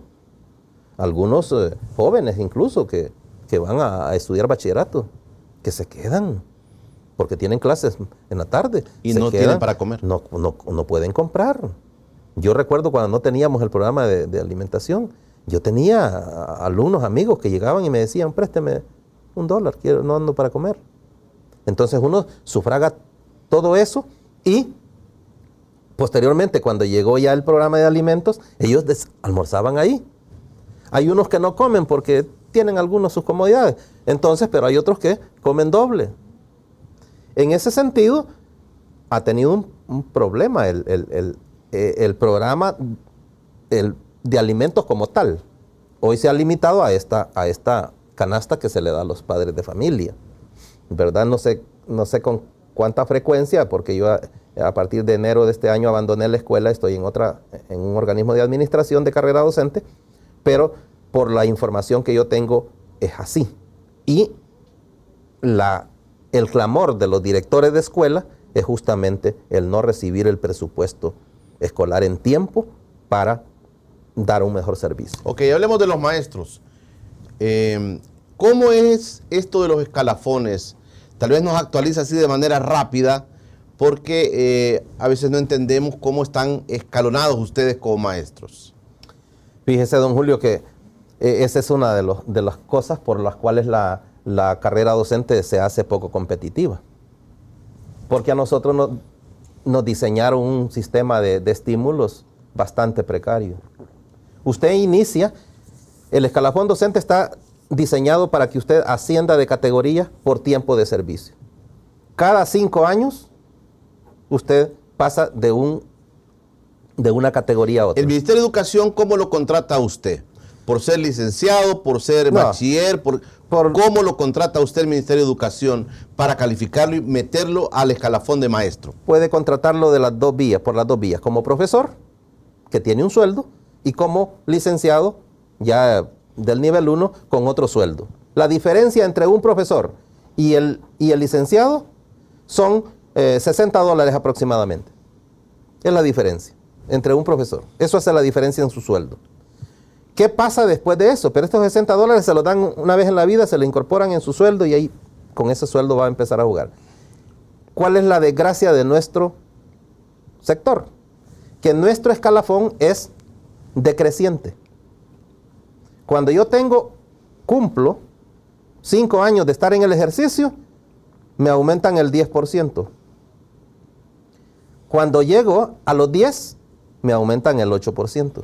S2: Algunos eh, jóvenes incluso que, que van a, a estudiar bachillerato, que se quedan, porque tienen clases en la tarde.
S1: Y
S2: se
S1: no tienen para comer.
S2: No, no, no pueden comprar. Yo recuerdo cuando no teníamos el programa de, de alimentación, yo tenía alumnos, amigos que llegaban y me decían, présteme un dólar, quiero, no ando para comer. Entonces uno sufraga todo eso y posteriormente cuando llegó ya el programa de alimentos, ellos almorzaban ahí. Hay unos que no comen porque tienen algunos sus comodidades. Entonces, pero hay otros que comen doble. En ese sentido, ha tenido un, problema el, el- el- eh, el programa de alimentos como tal. Hoy se ha limitado a esta, a esta canasta que se le da a los padres de familia. ¿Verdad? No sé, no sé con cuánta frecuencia, porque yo a, partir de enero de este año abandoné la escuela, estoy en, otra, en un organismo de administración de carrera docente, pero por la información que yo tengo es así. Y la, el clamor de los directores de escuela es justamente el no recibir el presupuesto escolar en tiempo para dar un mejor servicio.
S1: Ok, hablemos de los maestros. Eh, ¿Cómo es esto de los escalafones? Tal vez nos actualiza así de manera rápida, porque eh, a veces no entendemos cómo están escalonados ustedes como maestros.
S2: Fíjese, don Julio, que eh, esa es una de, los- las cosas por las cuales la, carrera docente se hace poco competitiva. Porque a nosotros nos, diseñaron un sistema de estímulos bastante precario. Usted inicia, el escalafón docente está diseñado para que usted ascienda de categoría por tiempo de servicio. Cada cinco años, usted pasa de, un, de una categoría a otra.
S1: El Ministerio de Educación, ¿cómo lo contrata a usted? ¿Por ser licenciado, por ser
S2: No.
S1: bachiller? Por,
S2: Por-
S1: ¿Cómo lo contrata usted el Ministerio de Educación para calificarlo y meterlo al escalafón de maestro?
S2: puede contratarlo de las dos vías, por las dos vías, como profesor, que tiene un sueldo, y como licenciado, ya del nivel 1, con otro sueldo. La diferencia entre un profesor y el, y el licenciado son eh, 60 dólares aproximadamente. Es la diferencia entre un profesor. Eso hace la diferencia en su sueldo. ¿Qué pasa después de eso? Pero estos 60 dólares se los dan una vez en la vida, se le incorporan en su sueldo y ahí con ese sueldo va a empezar a jugar. ¿Cuál es la desgracia de nuestro sector? Que nuestro escalafón es decreciente. Cuando yo tengo, cumplo cinco años de estar en el ejercicio, me aumentan el 10%. Cuando llego a los 10, me aumentan el 8%.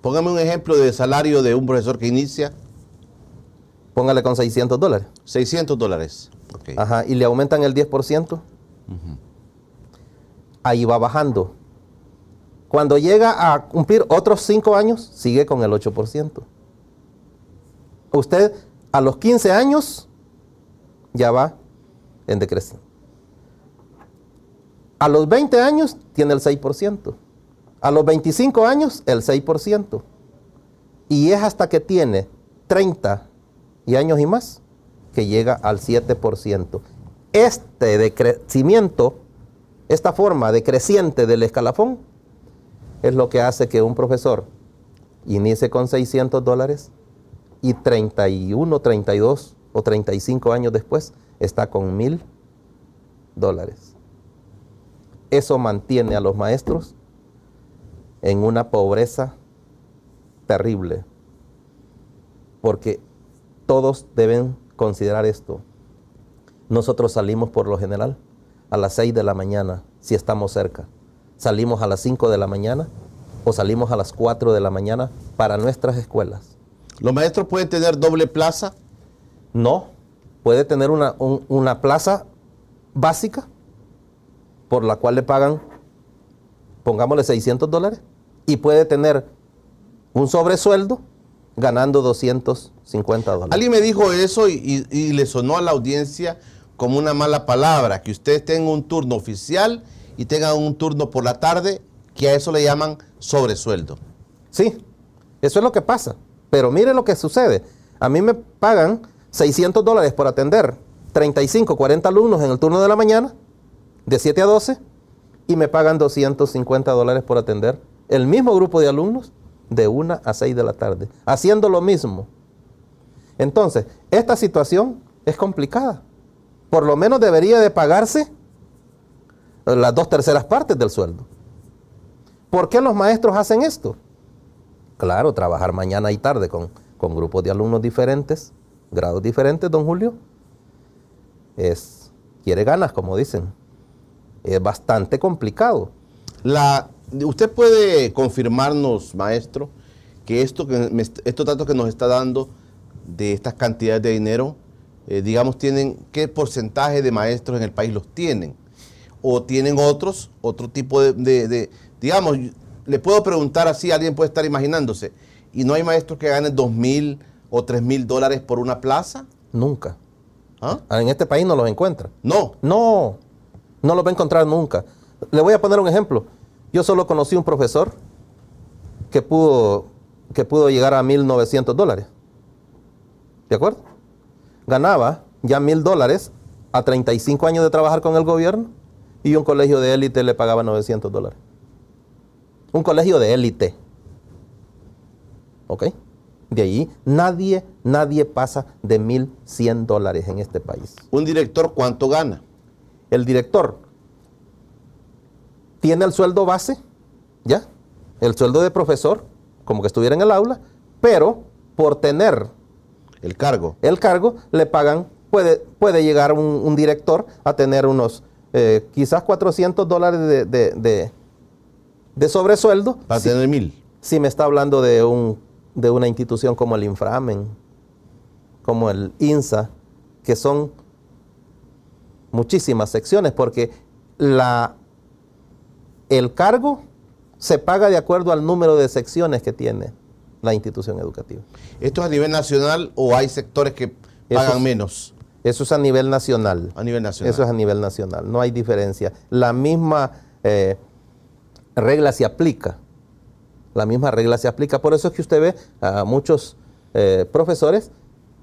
S1: Póngame un ejemplo de salario de un profesor que inicia
S2: Póngale con 600 dólares.
S1: 600 dólares. Ok.
S2: Ajá, y le aumentan el 10%. Ahí va bajando. Cuando llega a cumplir otros 5 años, sigue con el 8%. Usted a los 15 años ya va en decreciente. A los 20 años tiene el 6%. A los 25 años el 6%. Y es hasta que tiene 30 y años y más que llega al 7%. Este decrecimiento, esta forma decreciente del escalafón, es lo que hace que un profesor inicie con 600 dólares y 31, 32 o 35 años después está con 1000 dólares. Eso mantiene a los maestros en una pobreza terrible, porque todos deben considerar esto. Nosotros salimos por lo general a las 6 de la mañana, si estamos cerca. Salimos a las 5 de la mañana o salimos a las 4 de la mañana para nuestras escuelas.
S1: ¿Los maestros pueden tener doble plaza?
S2: No, puede tener una, una plaza básica por la cual le pagan, pongámosle 600 dólares, y puede tener un sobresueldo ganando 250 dólares.
S1: Alguien me dijo eso y, y le sonó a la audiencia como una mala palabra, que ustedes tengan un turno oficial y tengan un turno por la tarde, que a eso le llaman sobresueldo.
S2: Sí, eso es lo que pasa. Pero mire lo que sucede. A mí me pagan 600 dólares por atender 35, 40 alumnos en el turno de la mañana, de 7 a 12, y me pagan 250 dólares por atender el mismo grupo de alumnos de 1 a 6 de la tarde, haciendo lo mismo. Entonces, esta situación es complicada. Por lo menos debería de pagarse las dos terceras partes del sueldo. ¿Por qué los maestros hacen esto? Claro, trabajar mañana y tarde con, con grupos de alumnos diferentes, grados diferentes, don Julio, es, quiere ganas, como dicen. Es bastante complicado.
S1: La, ¿Usted puede confirmarnos, maestro, que esto que estos datos que nos está dando de estas cantidades de dinero, eh, digamos, tienen qué porcentaje de maestros en el país los tienen? ¿O tienen otros, otro tipo de, de digamos, le puedo preguntar así, alguien puede estar imaginándose, ¿y no hay maestros que ganen dos mil o tres mil dólares por una plaza?
S2: Nunca. ¿Ah? En este país no los encuentra.
S1: No.
S2: No, no los va a encontrar nunca. Le voy a poner un ejemplo. Yo solo conocí un profesor que pudo, que pudo llegar a 1.900 dólares. ¿De acuerdo? Ganaba ya mil dólares a 35 años de trabajar con el gobierno y un colegio de élite le pagaba 900 dólares. Un colegio de élite. ¿Ok? De ahí nadie, nadie pasa de 1.100 dólares en este país.
S1: ¿Un director cuánto gana?
S2: El director tiene el sueldo base, ¿ya? El sueldo de profesor, como que estuviera en el aula, pero por tener
S1: el cargo,
S2: el cargo le pagan, puede, puede llegar un, director a tener unos eh, quizás 400 dólares de de sobresueldo.
S1: Para tener mil.
S2: Si me está hablando de, un, de una institución como el Inframen, como el INSA, que son muchísimas secciones, porque la, el cargo se paga de acuerdo al número de secciones que tiene la institución educativa.
S1: ¿Esto es a nivel nacional o hay sectores que pagan menos?
S2: Eso es a nivel nacional.
S1: A nivel nacional.
S2: Eso es a nivel nacional, no hay diferencia. La misma eh, regla se aplica. La misma regla se aplica. Por eso es que usted ve a muchos eh, profesores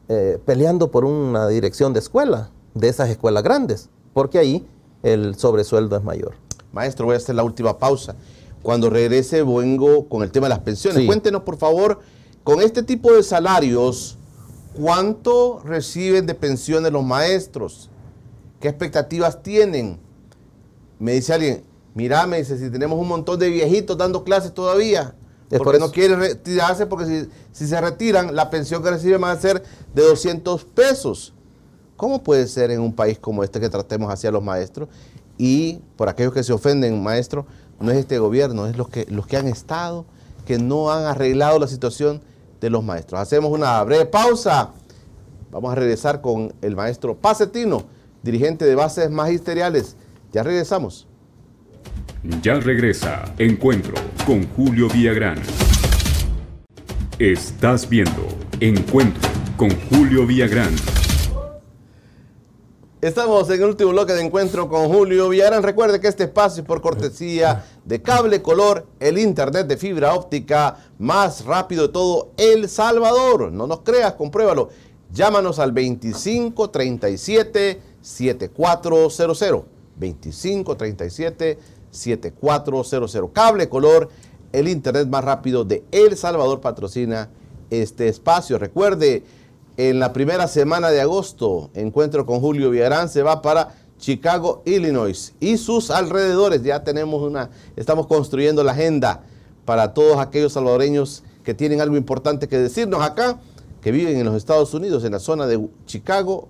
S2: eh, peleando por una dirección de escuela, de esas escuelas grandes, porque ahí el sobresueldo es mayor.
S1: Maestro, voy a hacer la última pausa. Cuando regrese vengo con el tema de las pensiones. Cuéntenos, por favor, con este tipo de salarios, ¿cuánto reciben de pensiones los maestros? ¿Qué expectativas tienen? Me dice alguien, Mira, me dice, si tenemos un montón de viejitos dando clases todavía, porque no quieren retirarse, porque si, se retiran, la pensión que reciben va a ser de 200 pesos. ¿Cómo puede ser en un país como este que tratemos así a los maestros? Y por aquellos que se ofenden, maestro, no es este gobierno, es los que, los que han estado, que no han arreglado la situación de los maestros. Hacemos una breve pausa. Vamos a regresar con el maestro Pacetino, dirigente de bases magisteriales. Ya regresamos.
S3: Ya regresa Encuentro con Julio Villagrán. Estás viendo Encuentro con Julio Villagrán.
S1: Estamos en el último bloque de encuentro con Julio Villarán. Recuerde que este espacio es por cortesía de Cable Color, el internet de fibra óptica más rápido de todo El Salvador. No nos creas, compruébalo. Llámanos al 2537 7400. 2537 7400. Cable Color, el internet más rápido de El Salvador patrocina este espacio. Recuerde en la primera semana de agosto, encuentro con Julio Villarán, se va para Chicago, Illinois y sus alrededores. Ya tenemos una, estamos construyendo la agenda para todos aquellos salvadoreños que tienen algo importante que decirnos acá, que viven en los Estados Unidos, en la zona de Chicago.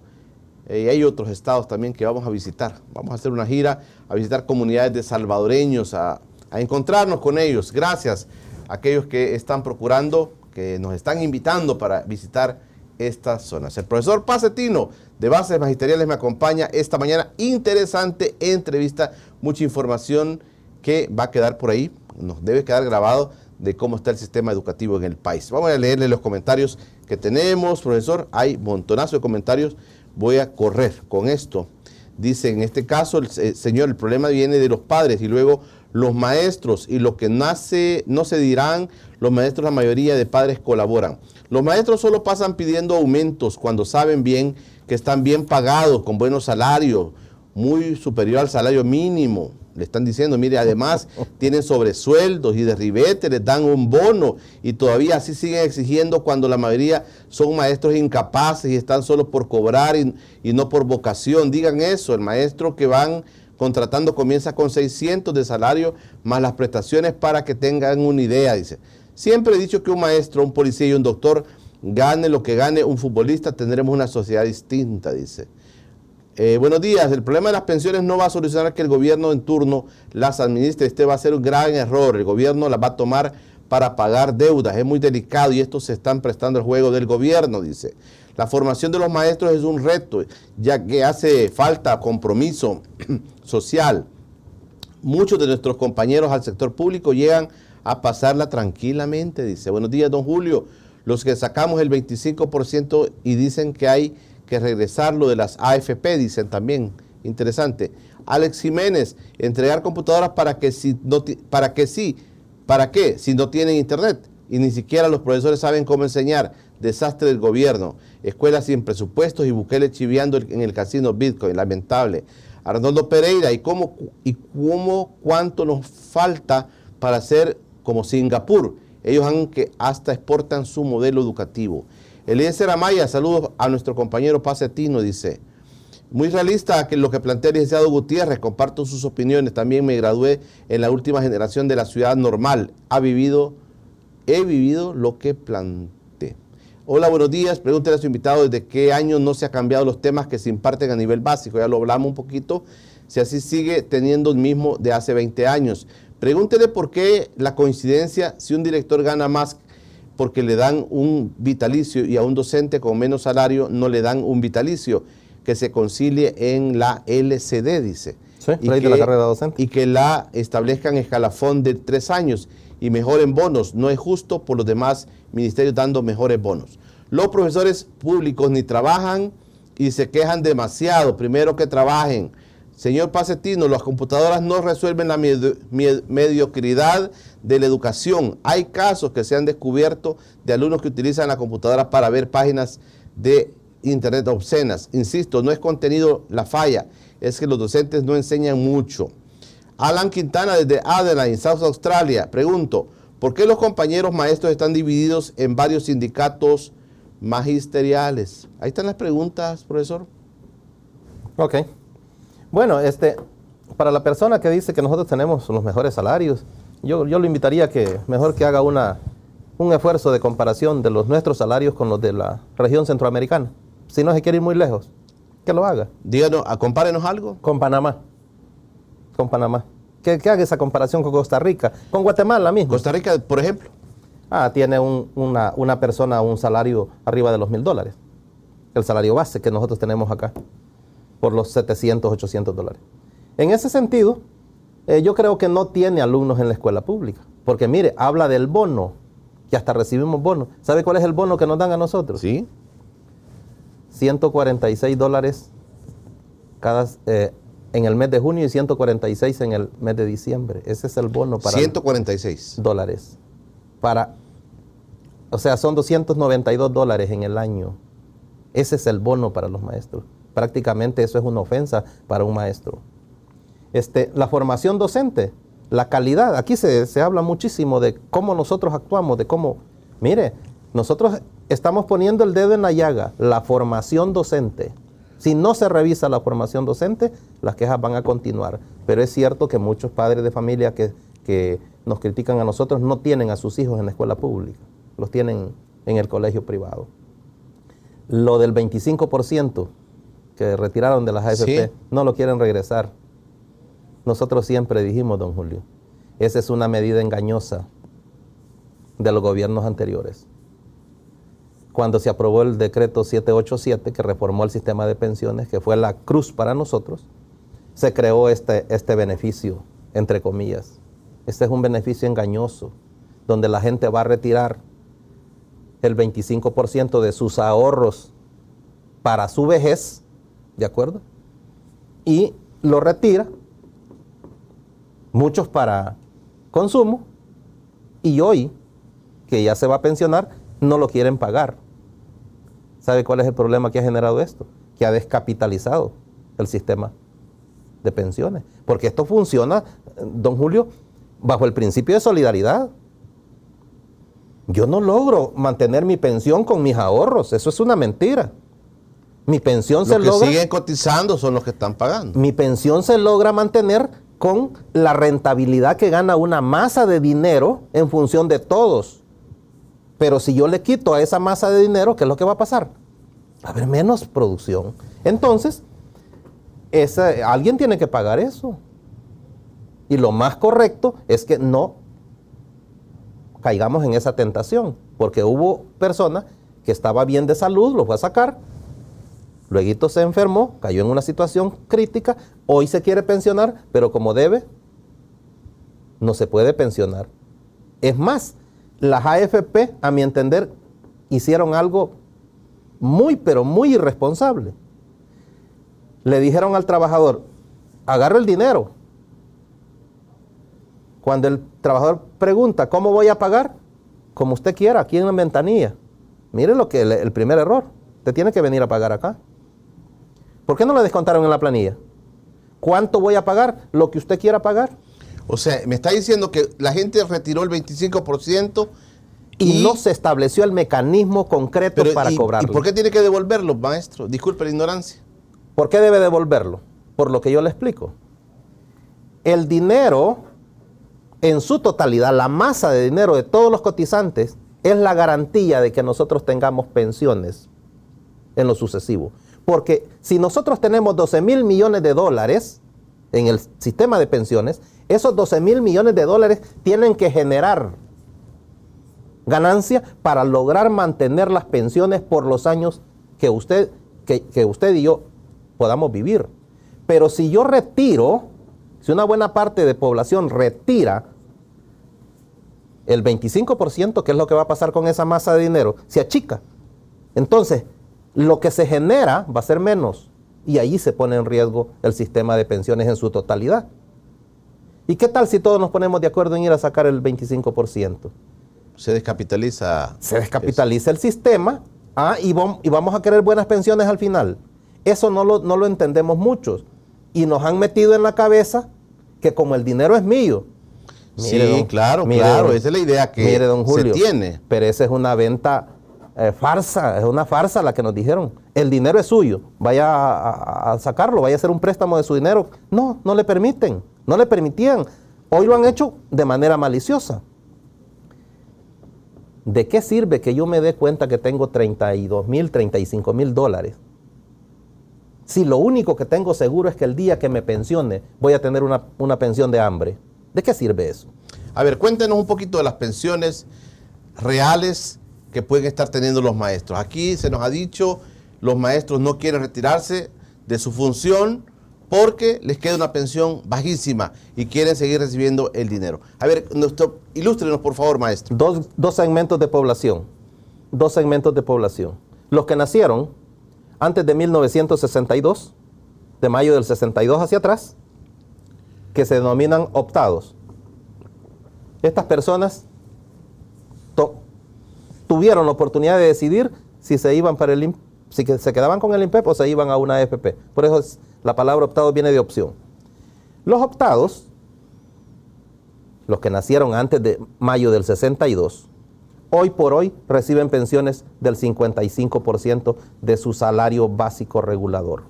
S1: Eh, y hay otros estados también que vamos a visitar. Vamos a hacer una gira a visitar comunidades de salvadoreños, a, a encontrarnos con ellos. Gracias a aquellos que están procurando, que nos están invitando para visitar estas zonas. El profesor Pacetino de Bases Magisteriales me acompaña esta mañana. Interesante entrevista, mucha información que va a quedar por ahí, nos debe quedar grabado de cómo está el sistema educativo en el país. Vamos a leerle los comentarios que tenemos, profesor. Hay montonazo de comentarios. Voy a correr con esto. Dice, en este caso, el eh, señor, el problema viene de los padres y luego los maestros y lo que nace, no se dirán, los maestros, la mayoría de padres colaboran. Los maestros solo pasan pidiendo aumentos cuando saben bien que están bien pagados, con buenos salarios, muy superior al salario mínimo. Le están diciendo, mire, además *laughs* tienen sobresueldos y de ribete les dan un bono y todavía así siguen exigiendo cuando la mayoría son maestros incapaces y están solo por cobrar y, y no por vocación. Digan eso, el maestro que van contratando comienza con 600 de salario más las prestaciones para que tengan una idea, dice. Siempre he dicho que un maestro, un policía y un doctor gane lo que gane un futbolista, tendremos una sociedad distinta, dice. Eh, buenos días, el problema de las pensiones no va a solucionar que el gobierno en turno las administre, este va a ser un gran error, el gobierno las va a tomar para pagar deudas, es muy delicado y estos se están prestando al juego del gobierno, dice. La formación de los maestros es un reto, ya que hace falta compromiso *clears throat* social. Muchos de nuestros compañeros al sector público llegan a pasarla tranquilamente, dice. Buenos días, don Julio. Los que sacamos el 25% y dicen que hay que regresarlo de las AFP, dicen también. Interesante. Alex Jiménez, entregar computadoras para que si no para que sí, ¿para qué? Si no tienen internet y ni siquiera los profesores saben cómo enseñar. Desastre del gobierno. Escuelas sin presupuestos y Bukele chiviando en el casino Bitcoin. Lamentable. Arnoldo Pereira, ¿y cómo, y cómo cuánto nos falta para hacer como Singapur. Ellos han que hasta exportan su modelo educativo. Eliezer Amaya, saludos a nuestro compañero Pacetino, dice. Muy realista que lo que plantea el licenciado Gutiérrez, comparto sus opiniones. También me gradué en la última generación de la ciudad normal. Ha vivido, he vivido lo que planteé. Hola, buenos días. Pregúntele a su invitado desde qué año no se han cambiado los temas que se imparten a nivel básico. Ya lo hablamos un poquito. Si así sigue teniendo el mismo de hace 20 años. Pregúntele por qué la coincidencia, si un director gana más porque le dan un vitalicio y a un docente con menos salario no le dan un vitalicio, que se concilie en la LCD, dice.
S2: Sí,
S1: y, que,
S2: de la carrera docente.
S1: y que la establezcan escalafón de tres años y mejoren bonos. No es justo por los demás ministerios dando mejores bonos. Los profesores públicos ni trabajan y se quejan demasiado. Primero que trabajen. Señor Pacetino, las computadoras no resuelven la mediocridad de la educación. Hay casos que se han descubierto de alumnos que utilizan la computadora para ver páginas de internet obscenas. Insisto, no es contenido la falla, es que los docentes no enseñan mucho. Alan Quintana desde Adelaide, South Australia. Pregunto, ¿por qué los compañeros maestros están divididos en varios sindicatos magisteriales? Ahí están las preguntas, profesor.
S2: Ok. Bueno, este, para la persona que dice que nosotros tenemos los mejores salarios, yo, yo lo invitaría a que mejor que haga una, un esfuerzo de comparación de los nuestros salarios con los de la región centroamericana. Si no se quiere ir muy lejos, que lo haga.
S1: Díganos, compárenos algo.
S2: Con Panamá. Con Panamá. Que, que haga esa comparación con Costa Rica. Con Guatemala mismo.
S1: Costa Rica, por ejemplo.
S2: Ah, tiene un- una, una persona un salario arriba de los mil dólares. El salario base que nosotros tenemos acá. Por los 700, 800 dólares. En ese sentido, Eh, yo creo que no tiene alumnos en la escuela pública. Porque mire, habla del bono, que hasta recibimos bono. ¿Sabe cuál es el bono que nos dan a nosotros?
S1: ¿Sí?
S2: 146 dólares cada, eh, en el mes de junio y 146 en el mes de diciembre. Ese es el bono para
S1: 146.
S2: dólares. Para, o sea, son 292 dólares en el año. Ese es el bono para los maestros. Prácticamente eso es una ofensa para un maestro. Este, la formación docente, la calidad. Aquí se, se habla muchísimo de cómo nosotros actuamos, de cómo, mire, nosotros estamos poniendo el dedo en la llaga, la formación docente. Si no se revisa la formación docente, las quejas van a continuar. Pero es cierto que muchos padres de familia que, que nos critican a nosotros no tienen a sus hijos en la escuela pública, los tienen en el colegio privado. Lo del 25% que retiraron de las AFP,
S1: Sí.
S2: no lo quieren regresar. Nosotros siempre dijimos, don Julio, esa es una medida engañosa de los gobiernos anteriores. Cuando se aprobó el decreto 787 que reformó el sistema de pensiones, que fue la cruz para nosotros, se creó este, este beneficio, entre comillas. Este es un beneficio engañoso, donde la gente va a retirar el 25% de sus ahorros para su vejez, ¿de acuerdo? Y lo retira, muchos para consumo, y hoy, que ya se va a pensionar, no lo quieren pagar. ¿Sabe cuál es el problema que ha generado esto? Que ha descapitalizado el sistema de pensiones. Porque esto funciona, don Julio, bajo el principio de solidaridad. Yo no logro mantener mi pensión con mis ahorros. Eso es una mentira. Mi pensión se
S1: Los que
S2: logra.
S1: siguen cotizando son los que están pagando.
S2: Mi pensión se logra mantener con la rentabilidad que gana una masa de dinero en función de todos. Pero si yo le quito a esa masa de dinero, ¿qué es lo que va a pasar? Va a haber menos producción. Entonces, esa- alguien tiene que pagar eso. Y lo más correcto es que no caigamos en esa tentación, porque hubo personas que estaba bien de salud, lo fue a sacar, luego se enfermó, cayó en una situación crítica, hoy se quiere pensionar, pero como debe, no se puede pensionar. Es más, las AFP, a mi entender, hicieron algo muy, pero muy irresponsable. Le dijeron al trabajador, agarra el dinero. Cuando el trabajador pregunta, ¿cómo voy a pagar? Como usted quiera, aquí en la ventanilla. Mire lo que el, el primer error. Usted tiene que venir a pagar acá. ¿Por qué no le descontaron en la planilla? ¿Cuánto voy a pagar? Lo que usted quiera pagar.
S1: O sea, me está diciendo que la gente retiró el 25%
S2: Y, no se estableció el mecanismo concreto
S1: pero
S2: para
S1: y,
S2: cobrarlo.
S1: ¿Y por qué tiene que devolverlo, maestro? Disculpe la ignorancia.
S2: ¿Por qué debe devolverlo? Por lo que yo le explico. El dinero, en su totalidad, la masa de dinero de todos los cotizantes, es la garantía de que nosotros tengamos pensiones en lo sucesivo. Porque si nosotros tenemos 12 mil millones de dólares en el sistema de pensiones, esos 12 mil millones de dólares tienen que generar ganancia para lograr mantener las pensiones por los años que usted, que, que usted y yo podamos vivir. Pero si yo retiro, si una buena parte de población retira el 25%, ¿qué es lo que va a pasar con esa masa de dinero? Se achica. Entonces, lo que se genera va a ser menos. Y ahí se pone en riesgo el sistema de pensiones en su totalidad. ¿Y qué tal si todos nos ponemos de acuerdo en ir a sacar el 25%?
S1: Se descapitaliza.
S2: se descapitaliza el sistema ah, y, y vamos a querer buenas pensiones al final. Eso no lo, no lo entendemos muchos. Y nos han metido en la cabeza que como el dinero es mío.
S1: Sí, claro,
S2: mire,
S1: claro, esa es la idea que
S2: mire, don
S1: se
S2: Julio,
S1: tiene.
S2: Pero esa es una venta eh, farsa, es una farsa la que nos dijeron. El dinero es suyo, vaya a, a- sacarlo, vaya a hacer un préstamo de su dinero. No, no le permiten, no le permitían. Hoy lo han hecho de manera maliciosa. ¿De qué sirve que yo me dé cuenta que tengo 32 mil, 35 mil dólares? Si lo único que tengo seguro es que el día que me pensione voy a tener una, una pensión de hambre. ¿De qué sirve eso?
S1: A ver, cuéntenos un poquito de las pensiones reales que pueden estar teniendo los maestros. Aquí se nos ha dicho, los maestros no quieren retirarse de su función porque les queda una pensión bajísima y quieren seguir recibiendo el dinero. A ver, nuestro, ilústrenos por favor, maestro.
S2: Dos, dos segmentos de población. Dos segmentos de población. Los que nacieron antes de 1962, de mayo del 62 hacia atrás, que se denominan optados. Estas personas tuvieron la oportunidad de decidir si se iban para el si que- se quedaban con el INPEP o se iban a una AFP. Por eso es- la palabra optado viene de opción. Los optados, los que nacieron antes de mayo del 62, hoy por hoy reciben pensiones del 55% de su salario básico regulador.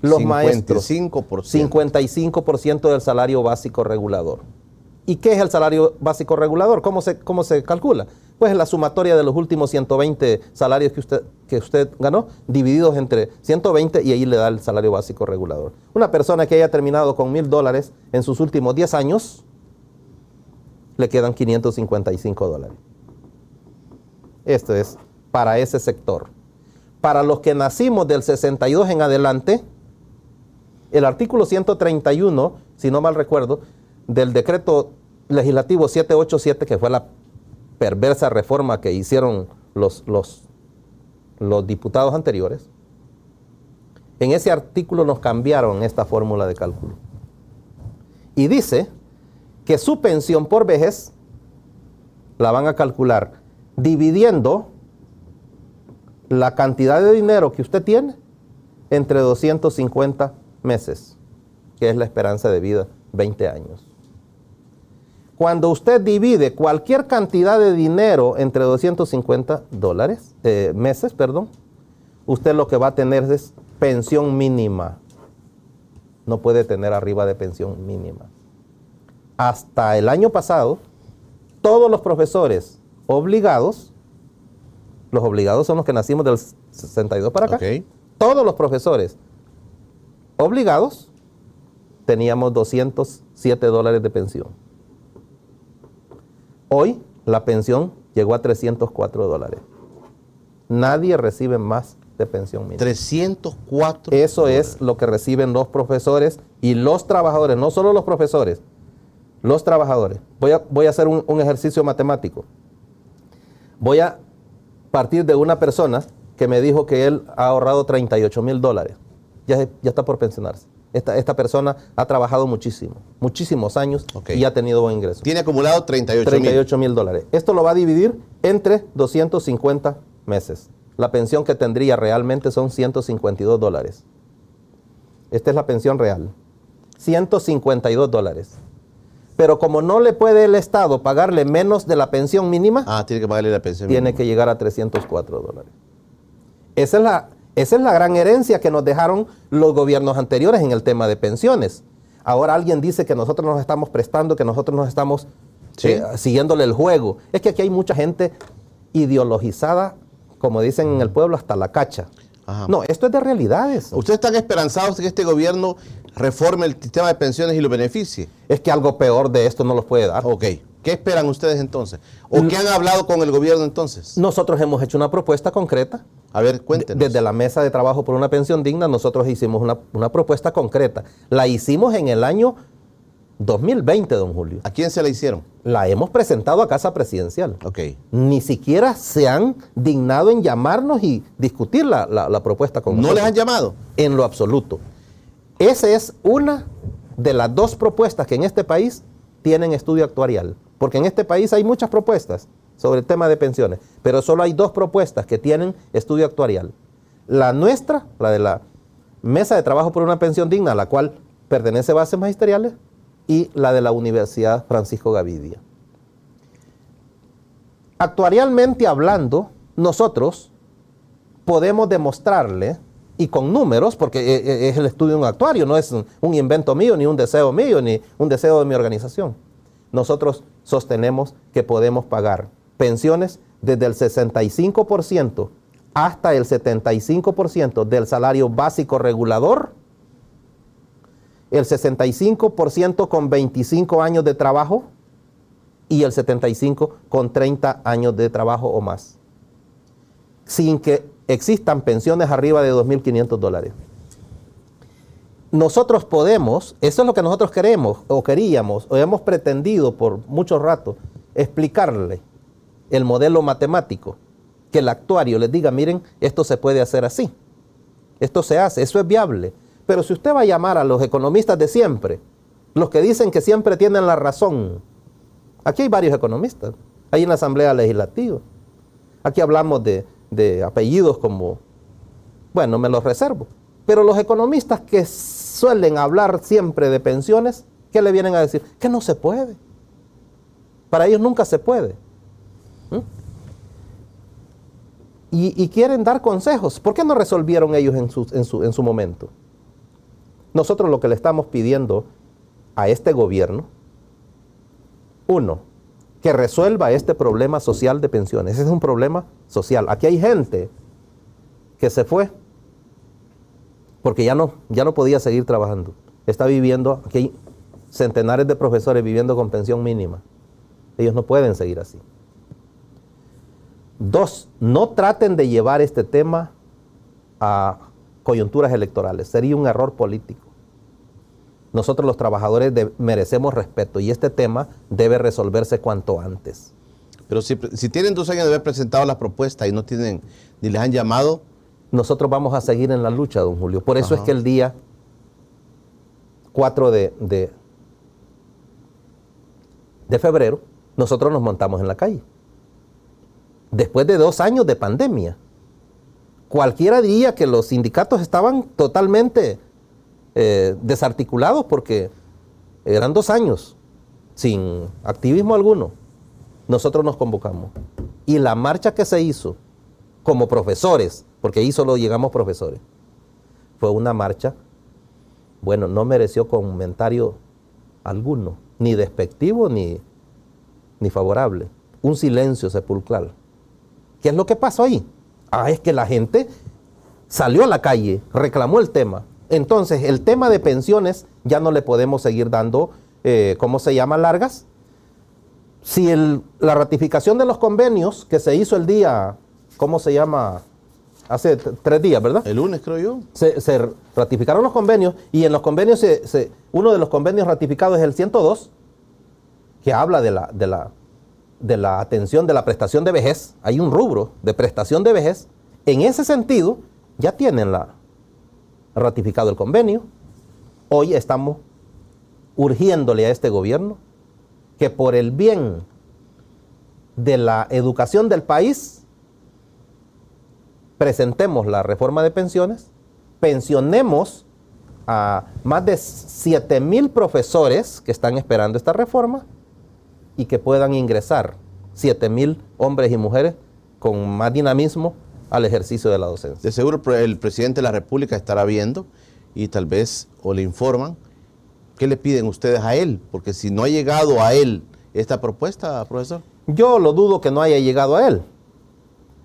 S2: Los maestros,
S1: 55%.
S2: 55% del salario básico regulador. ¿Y qué es el salario básico regulador? ¿Cómo se, cómo se calcula? Pues es la sumatoria de los últimos 120 salarios que usted, que usted ganó, divididos entre 120 y ahí le da el salario básico regulador. Una persona que haya terminado con mil dólares en sus últimos 10 años, le quedan 555 dólares. Esto es para ese sector. Para los que nacimos del 62 en adelante, el artículo 131, si no mal recuerdo, del decreto legislativo 787, que fue la perversa reforma que hicieron los, los, diputados anteriores, en ese artículo nos cambiaron esta fórmula de cálculo. Y dice que su pensión por vejez la van a calcular dividiendo la cantidad de dinero que usted tiene entre 250 meses, que es la esperanza de vida, 20 años. Cuando usted divide cualquier cantidad de dinero entre 250 dólares, eh, meses, perdón, usted lo que va a tener es pensión mínima. No puede tener arriba de pensión mínima. Hasta el año pasado, todos los profesores obligados, los obligados son los que nacimos del 62 para acá, todos los profesores obligados teníamos 207 dólares de pensión. Hoy la pensión llegó a 304 dólares. Nadie recibe más de pensión mínima.
S1: 304.
S2: Eso es lo que reciben los profesores y los trabajadores, no solo los profesores, los trabajadores. Voy a, voy a hacer un, un ejercicio matemático. Voy a partir de una persona que me dijo que él ha ahorrado 38 mil dólares. Ya, ya está por pensionarse. Esta, esta persona ha trabajado muchísimo, muchísimos años y ha tenido buen ingreso.
S1: Tiene acumulado 38 mil.
S2: 38 mil dólares. Esto lo va a dividir entre 250 meses. La pensión que tendría realmente son 152 dólares. Esta es la pensión real. 152 dólares. Pero como no le puede el Estado pagarle menos de la pensión mínima,
S1: Ah, tiene que pagarle la pensión.
S2: tiene que llegar a 304 dólares. Esa es, la, esa es la gran herencia que nos dejaron los gobiernos anteriores en el tema de pensiones. Ahora alguien dice que nosotros nos estamos prestando, que nosotros nos estamos
S1: Sí.
S2: eh, siguiéndole el juego. Es que aquí hay mucha gente ideologizada, como dicen en el pueblo, hasta la cacha.
S1: Ajá.
S2: No, esto es de realidades.
S1: ¿Ustedes están esperanzados de que este gobierno reforme el sistema de pensiones y lo beneficie?
S2: Es que algo peor de esto no los puede dar.
S1: Ok. ¿Qué esperan ustedes entonces? ¿O qué han hablado con el gobierno entonces?
S2: Nosotros hemos hecho una propuesta concreta
S1: A ver, cuéntenos.
S2: Desde la mesa de trabajo por una pensión digna, nosotros hicimos una, una propuesta concreta. La hicimos en el año 2020, don Julio.
S1: ¿A quién se la hicieron?
S2: La hemos presentado a Casa Presidencial.
S1: Ok.
S2: Ni siquiera se han dignado en llamarnos y discutir la, la- la propuesta con
S1: ¿No
S2: nosotros.
S1: les han llamado?
S2: En lo absoluto. Esa es una de las dos propuestas que en este país tienen estudio actuarial. Porque en este país hay muchas propuestas sobre el tema de pensiones, pero solo hay dos propuestas que tienen estudio actuarial. La nuestra, la de la Mesa de Trabajo por una Pensión Digna, a la cual pertenece Bases Magisteriales, y la de la Universidad Francisco Gavidia. Actuarialmente hablando, nosotros podemos demostrarle, y con números, porque e- e- es el estudio de un actuario, no es un invento mío, ni un deseo mío, ni un deseo de mi organización. Nosotros sostenemos que podemos pagar pensiones desde el 65% hasta el 75% del salario básico regulador, el 65% con 25 años de trabajo y el 75% con 30 años de trabajo o más sin que existan pensiones arriba de 2.500 dólares. nosotros podemos, eso es lo que nosotros queremos o queríamos o hemos pretendido por mucho rato, explicarle el modelo matemático, que el actuario les diga, miren, esto se puede hacer así, esto se hace, eso es viable. Pero si usted va a llamar a los economistas de siempre, los que dicen que siempre tienen la razón, aquí hay varios economistas, hay en la Asamblea Legislativa, aquí hablamos de, de apellidos como, bueno, me los reservo, pero los economistas que suelen hablar siempre de pensiones, ¿qué le vienen a decir? Que no se puede. Para ellos nunca se puede. ¿Mm? Y, quieren dar consejos. ¿Por qué no resolvieron ellos en su, en, su, en su momento? Nosotros lo que le estamos pidiendo a este gobierno, uno, que resuelva este problema social de pensiones. Ese es un problema social. Aquí hay gente que se fue porque ya no, ya no podía seguir trabajando. Está viviendo, aquí hay centenares de profesores viviendo con pensión mínima. Ellos no pueden seguir así. Dos, no traten de llevar este tema a coyunturas electorales. Sería un error político. Nosotros los trabajadores merecemos respeto y este tema debe resolverse cuanto antes.
S1: Pero si, tienen dos años de haber presentado la propuesta y no tienen, ni les han llamado.
S2: Nosotros vamos a seguir en la lucha, don Julio. Por eso es que el día 4 de, de, de febrero, nosotros nos montamos en la calle después de dos años de pandemia. Cualquiera diría que los sindicatos estaban totalmente eh, desarticulados porque eran dos años sin activismo alguno. Nosotros nos convocamos. Y la marcha que se hizo como profesores, porque ahí solo llegamos profesores, fue una marcha, bueno, no mereció comentario alguno, ni despectivo ni, ni favorable. Un silencio sepulcral. ¿Qué es lo que pasó ahí? Ah, es que la gente salió a la calle, reclamó el tema. Entonces, el tema de pensiones ya no le podemos seguir dando, eh, ¿cómo se llama? Largas. Si la ratificación de los convenios que se hizo el día, ¿cómo se llama? Hace tres días, ¿verdad?
S1: El lunes, creo yo.
S2: Se, ratificaron los convenios y en los convenios, uno de los convenios ratificados es el 102, que habla de la, de la de la atención de la prestación de vejez, hay un rubro de prestación de vejez, en ese sentido ya tienen la, ratificado el convenio. Hoy estamos urgiéndole a este gobierno que por el bien de la educación del país presentemos la reforma de pensiones, pensionemos a más de 7 mil profesores que están esperando esta reforma y que puedan ingresar 7 mil hombres y mujeres con más dinamismo al ejercicio de la docencia.
S1: De seguro el presidente de la República estará viendo y tal vez o le informan qué le piden ustedes a él, porque si no ha llegado a él esta propuesta, profesor.
S2: Yo lo dudo que no haya llegado a él.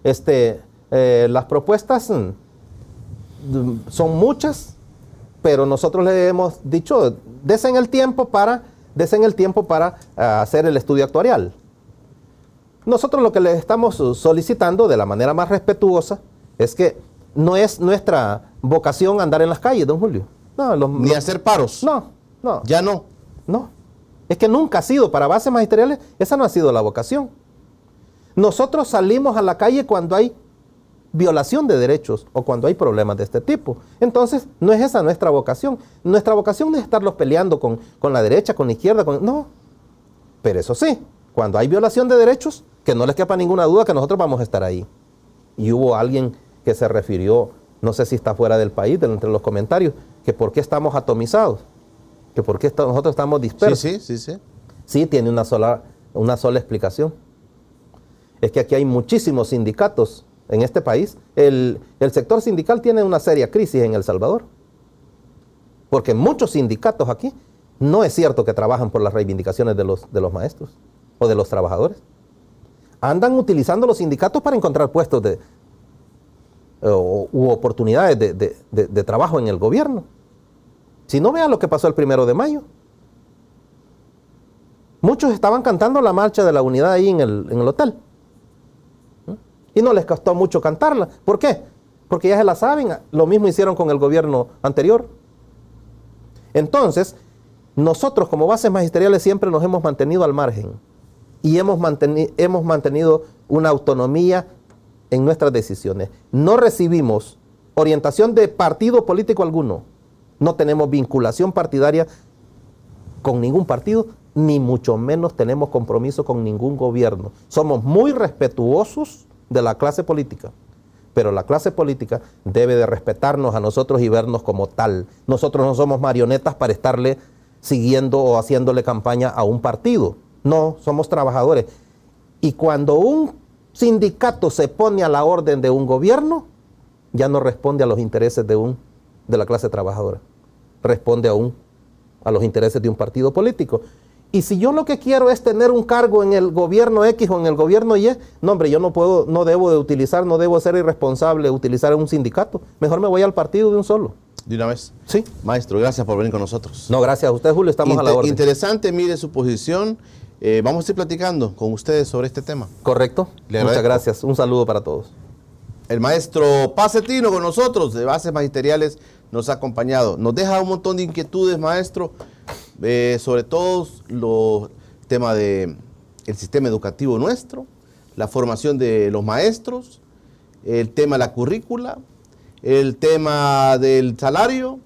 S2: Este, eh, las propuestas mm, son muchas, pero nosotros le hemos dicho, desen el tiempo para desen el tiempo para ah, hacer el estudio actuarial. Nosotros lo que le estamos solicitando de la manera más respetuosa es que no es nuestra vocación andar en las calles, don Julio.
S1: Ni hacer paros.
S2: No, no.
S1: Ya no.
S2: No. Es que nunca ha sido, para bases magisteriales, esa no ha sido la vocación. Nosotros salimos a la calle cuando hay violación de derechos o cuando hay problemas de este tipo. Entonces, no es esa nuestra vocación. Nuestra vocación no es estarlos peleando con, la derecha, con la izquierda, con... no. Pero eso sí, cuando hay violación de derechos, que no les quepa ninguna duda que nosotros vamos a estar ahí. Y hubo alguien que se refirió, no sé si está fuera del país, entre los comentarios, que por qué estamos atomizados, que por qué nosotros estamos dispersos.
S1: Sí, sí, sí, sí.
S2: Sí, tiene una sola, una sola explicación. Es que aquí hay muchísimos sindicatos en este país, el, sector sindical tiene una seria crisis en El Salvador. Porque muchos sindicatos aquí no es cierto que trabajan por las reivindicaciones de los, de los maestros o de los trabajadores. Andan utilizando los sindicatos para encontrar puestos de, u oportunidades de, trabajo en el gobierno. Si no vean lo que pasó el primero de mayo. Muchos estaban cantando la marcha de la unidad ahí en el, en el hotel. Y no les costó mucho cantarla. ¿Por qué? Porque ya se la saben. Lo mismo hicieron con el gobierno anterior. Entonces, nosotros como bases magisteriales siempre nos hemos mantenido al margen y hemos, hemos mantenido una autonomía en nuestras decisiones. No recibimos orientación de partido político alguno. No tenemos vinculación partidaria con ningún partido, ni mucho menos tenemos compromiso con ningún gobierno. Somos muy respetuosos de la clase política, pero la clase política debe de respetarnos a nosotros y vernos como tal. Nosotros no somos marionetas para estarle siguiendo o haciéndole campaña a un partido. No, somos trabajadores. Y cuando un sindicato se pone a la orden de un gobierno, ya no responde a los intereses de, un, de la clase trabajadora, responde a, un, a los intereses de un partido político. Y si yo lo que quiero es tener un cargo en el gobierno X o en el gobierno Y, no hombre, yo no puedo, no debo de utilizar, no debo ser irresponsable utilizar un sindicato. Mejor me voy al partido de un solo.
S1: De una vez.
S2: Sí.
S1: Maestro, gracias por venir con nosotros.
S2: No, gracias a usted, Julio, estamos a la orden.
S1: Interesante, mire su posición. Eh, vamos a ir platicando con ustedes sobre este tema.
S2: Correcto. Muchas gracias. Un saludo para todos.
S1: El maestro Pacetino con nosotros, de Bases Magisteriales, nos ha acompañado. Nos deja un montón de inquietudes, maestro, eh, sobre todo los temas del sistema educativo nuestro, la formación de los maestros, el tema de la currícula, el tema del salario,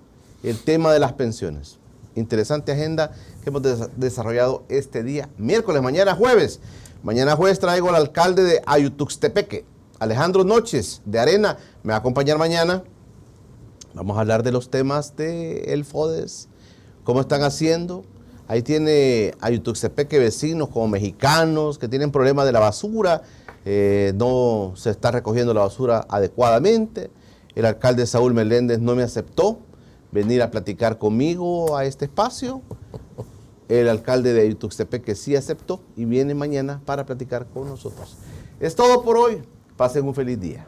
S1: el tema de las pensiones. Interesante agenda que hemos des- desarrollado este día, miércoles, mañana jueves. Mañana jueves traigo al alcalde de Ayutuxtepeque, Alejandro Noches, de Arena. Me va a acompañar mañana. Vamos a hablar de los temas del FODES, cómo están haciendo. Ahí tiene Ayutuxtepeque vecinos como mexicanos que tienen problemas de la basura, eh, no se está recogiendo la basura adecuadamente. El alcalde Saúl Meléndez no me aceptó venir a platicar conmigo a este espacio. El alcalde de Ayutuxtepeque sí aceptó y viene mañana para platicar con nosotros. Es todo por hoy. Pasen un feliz día.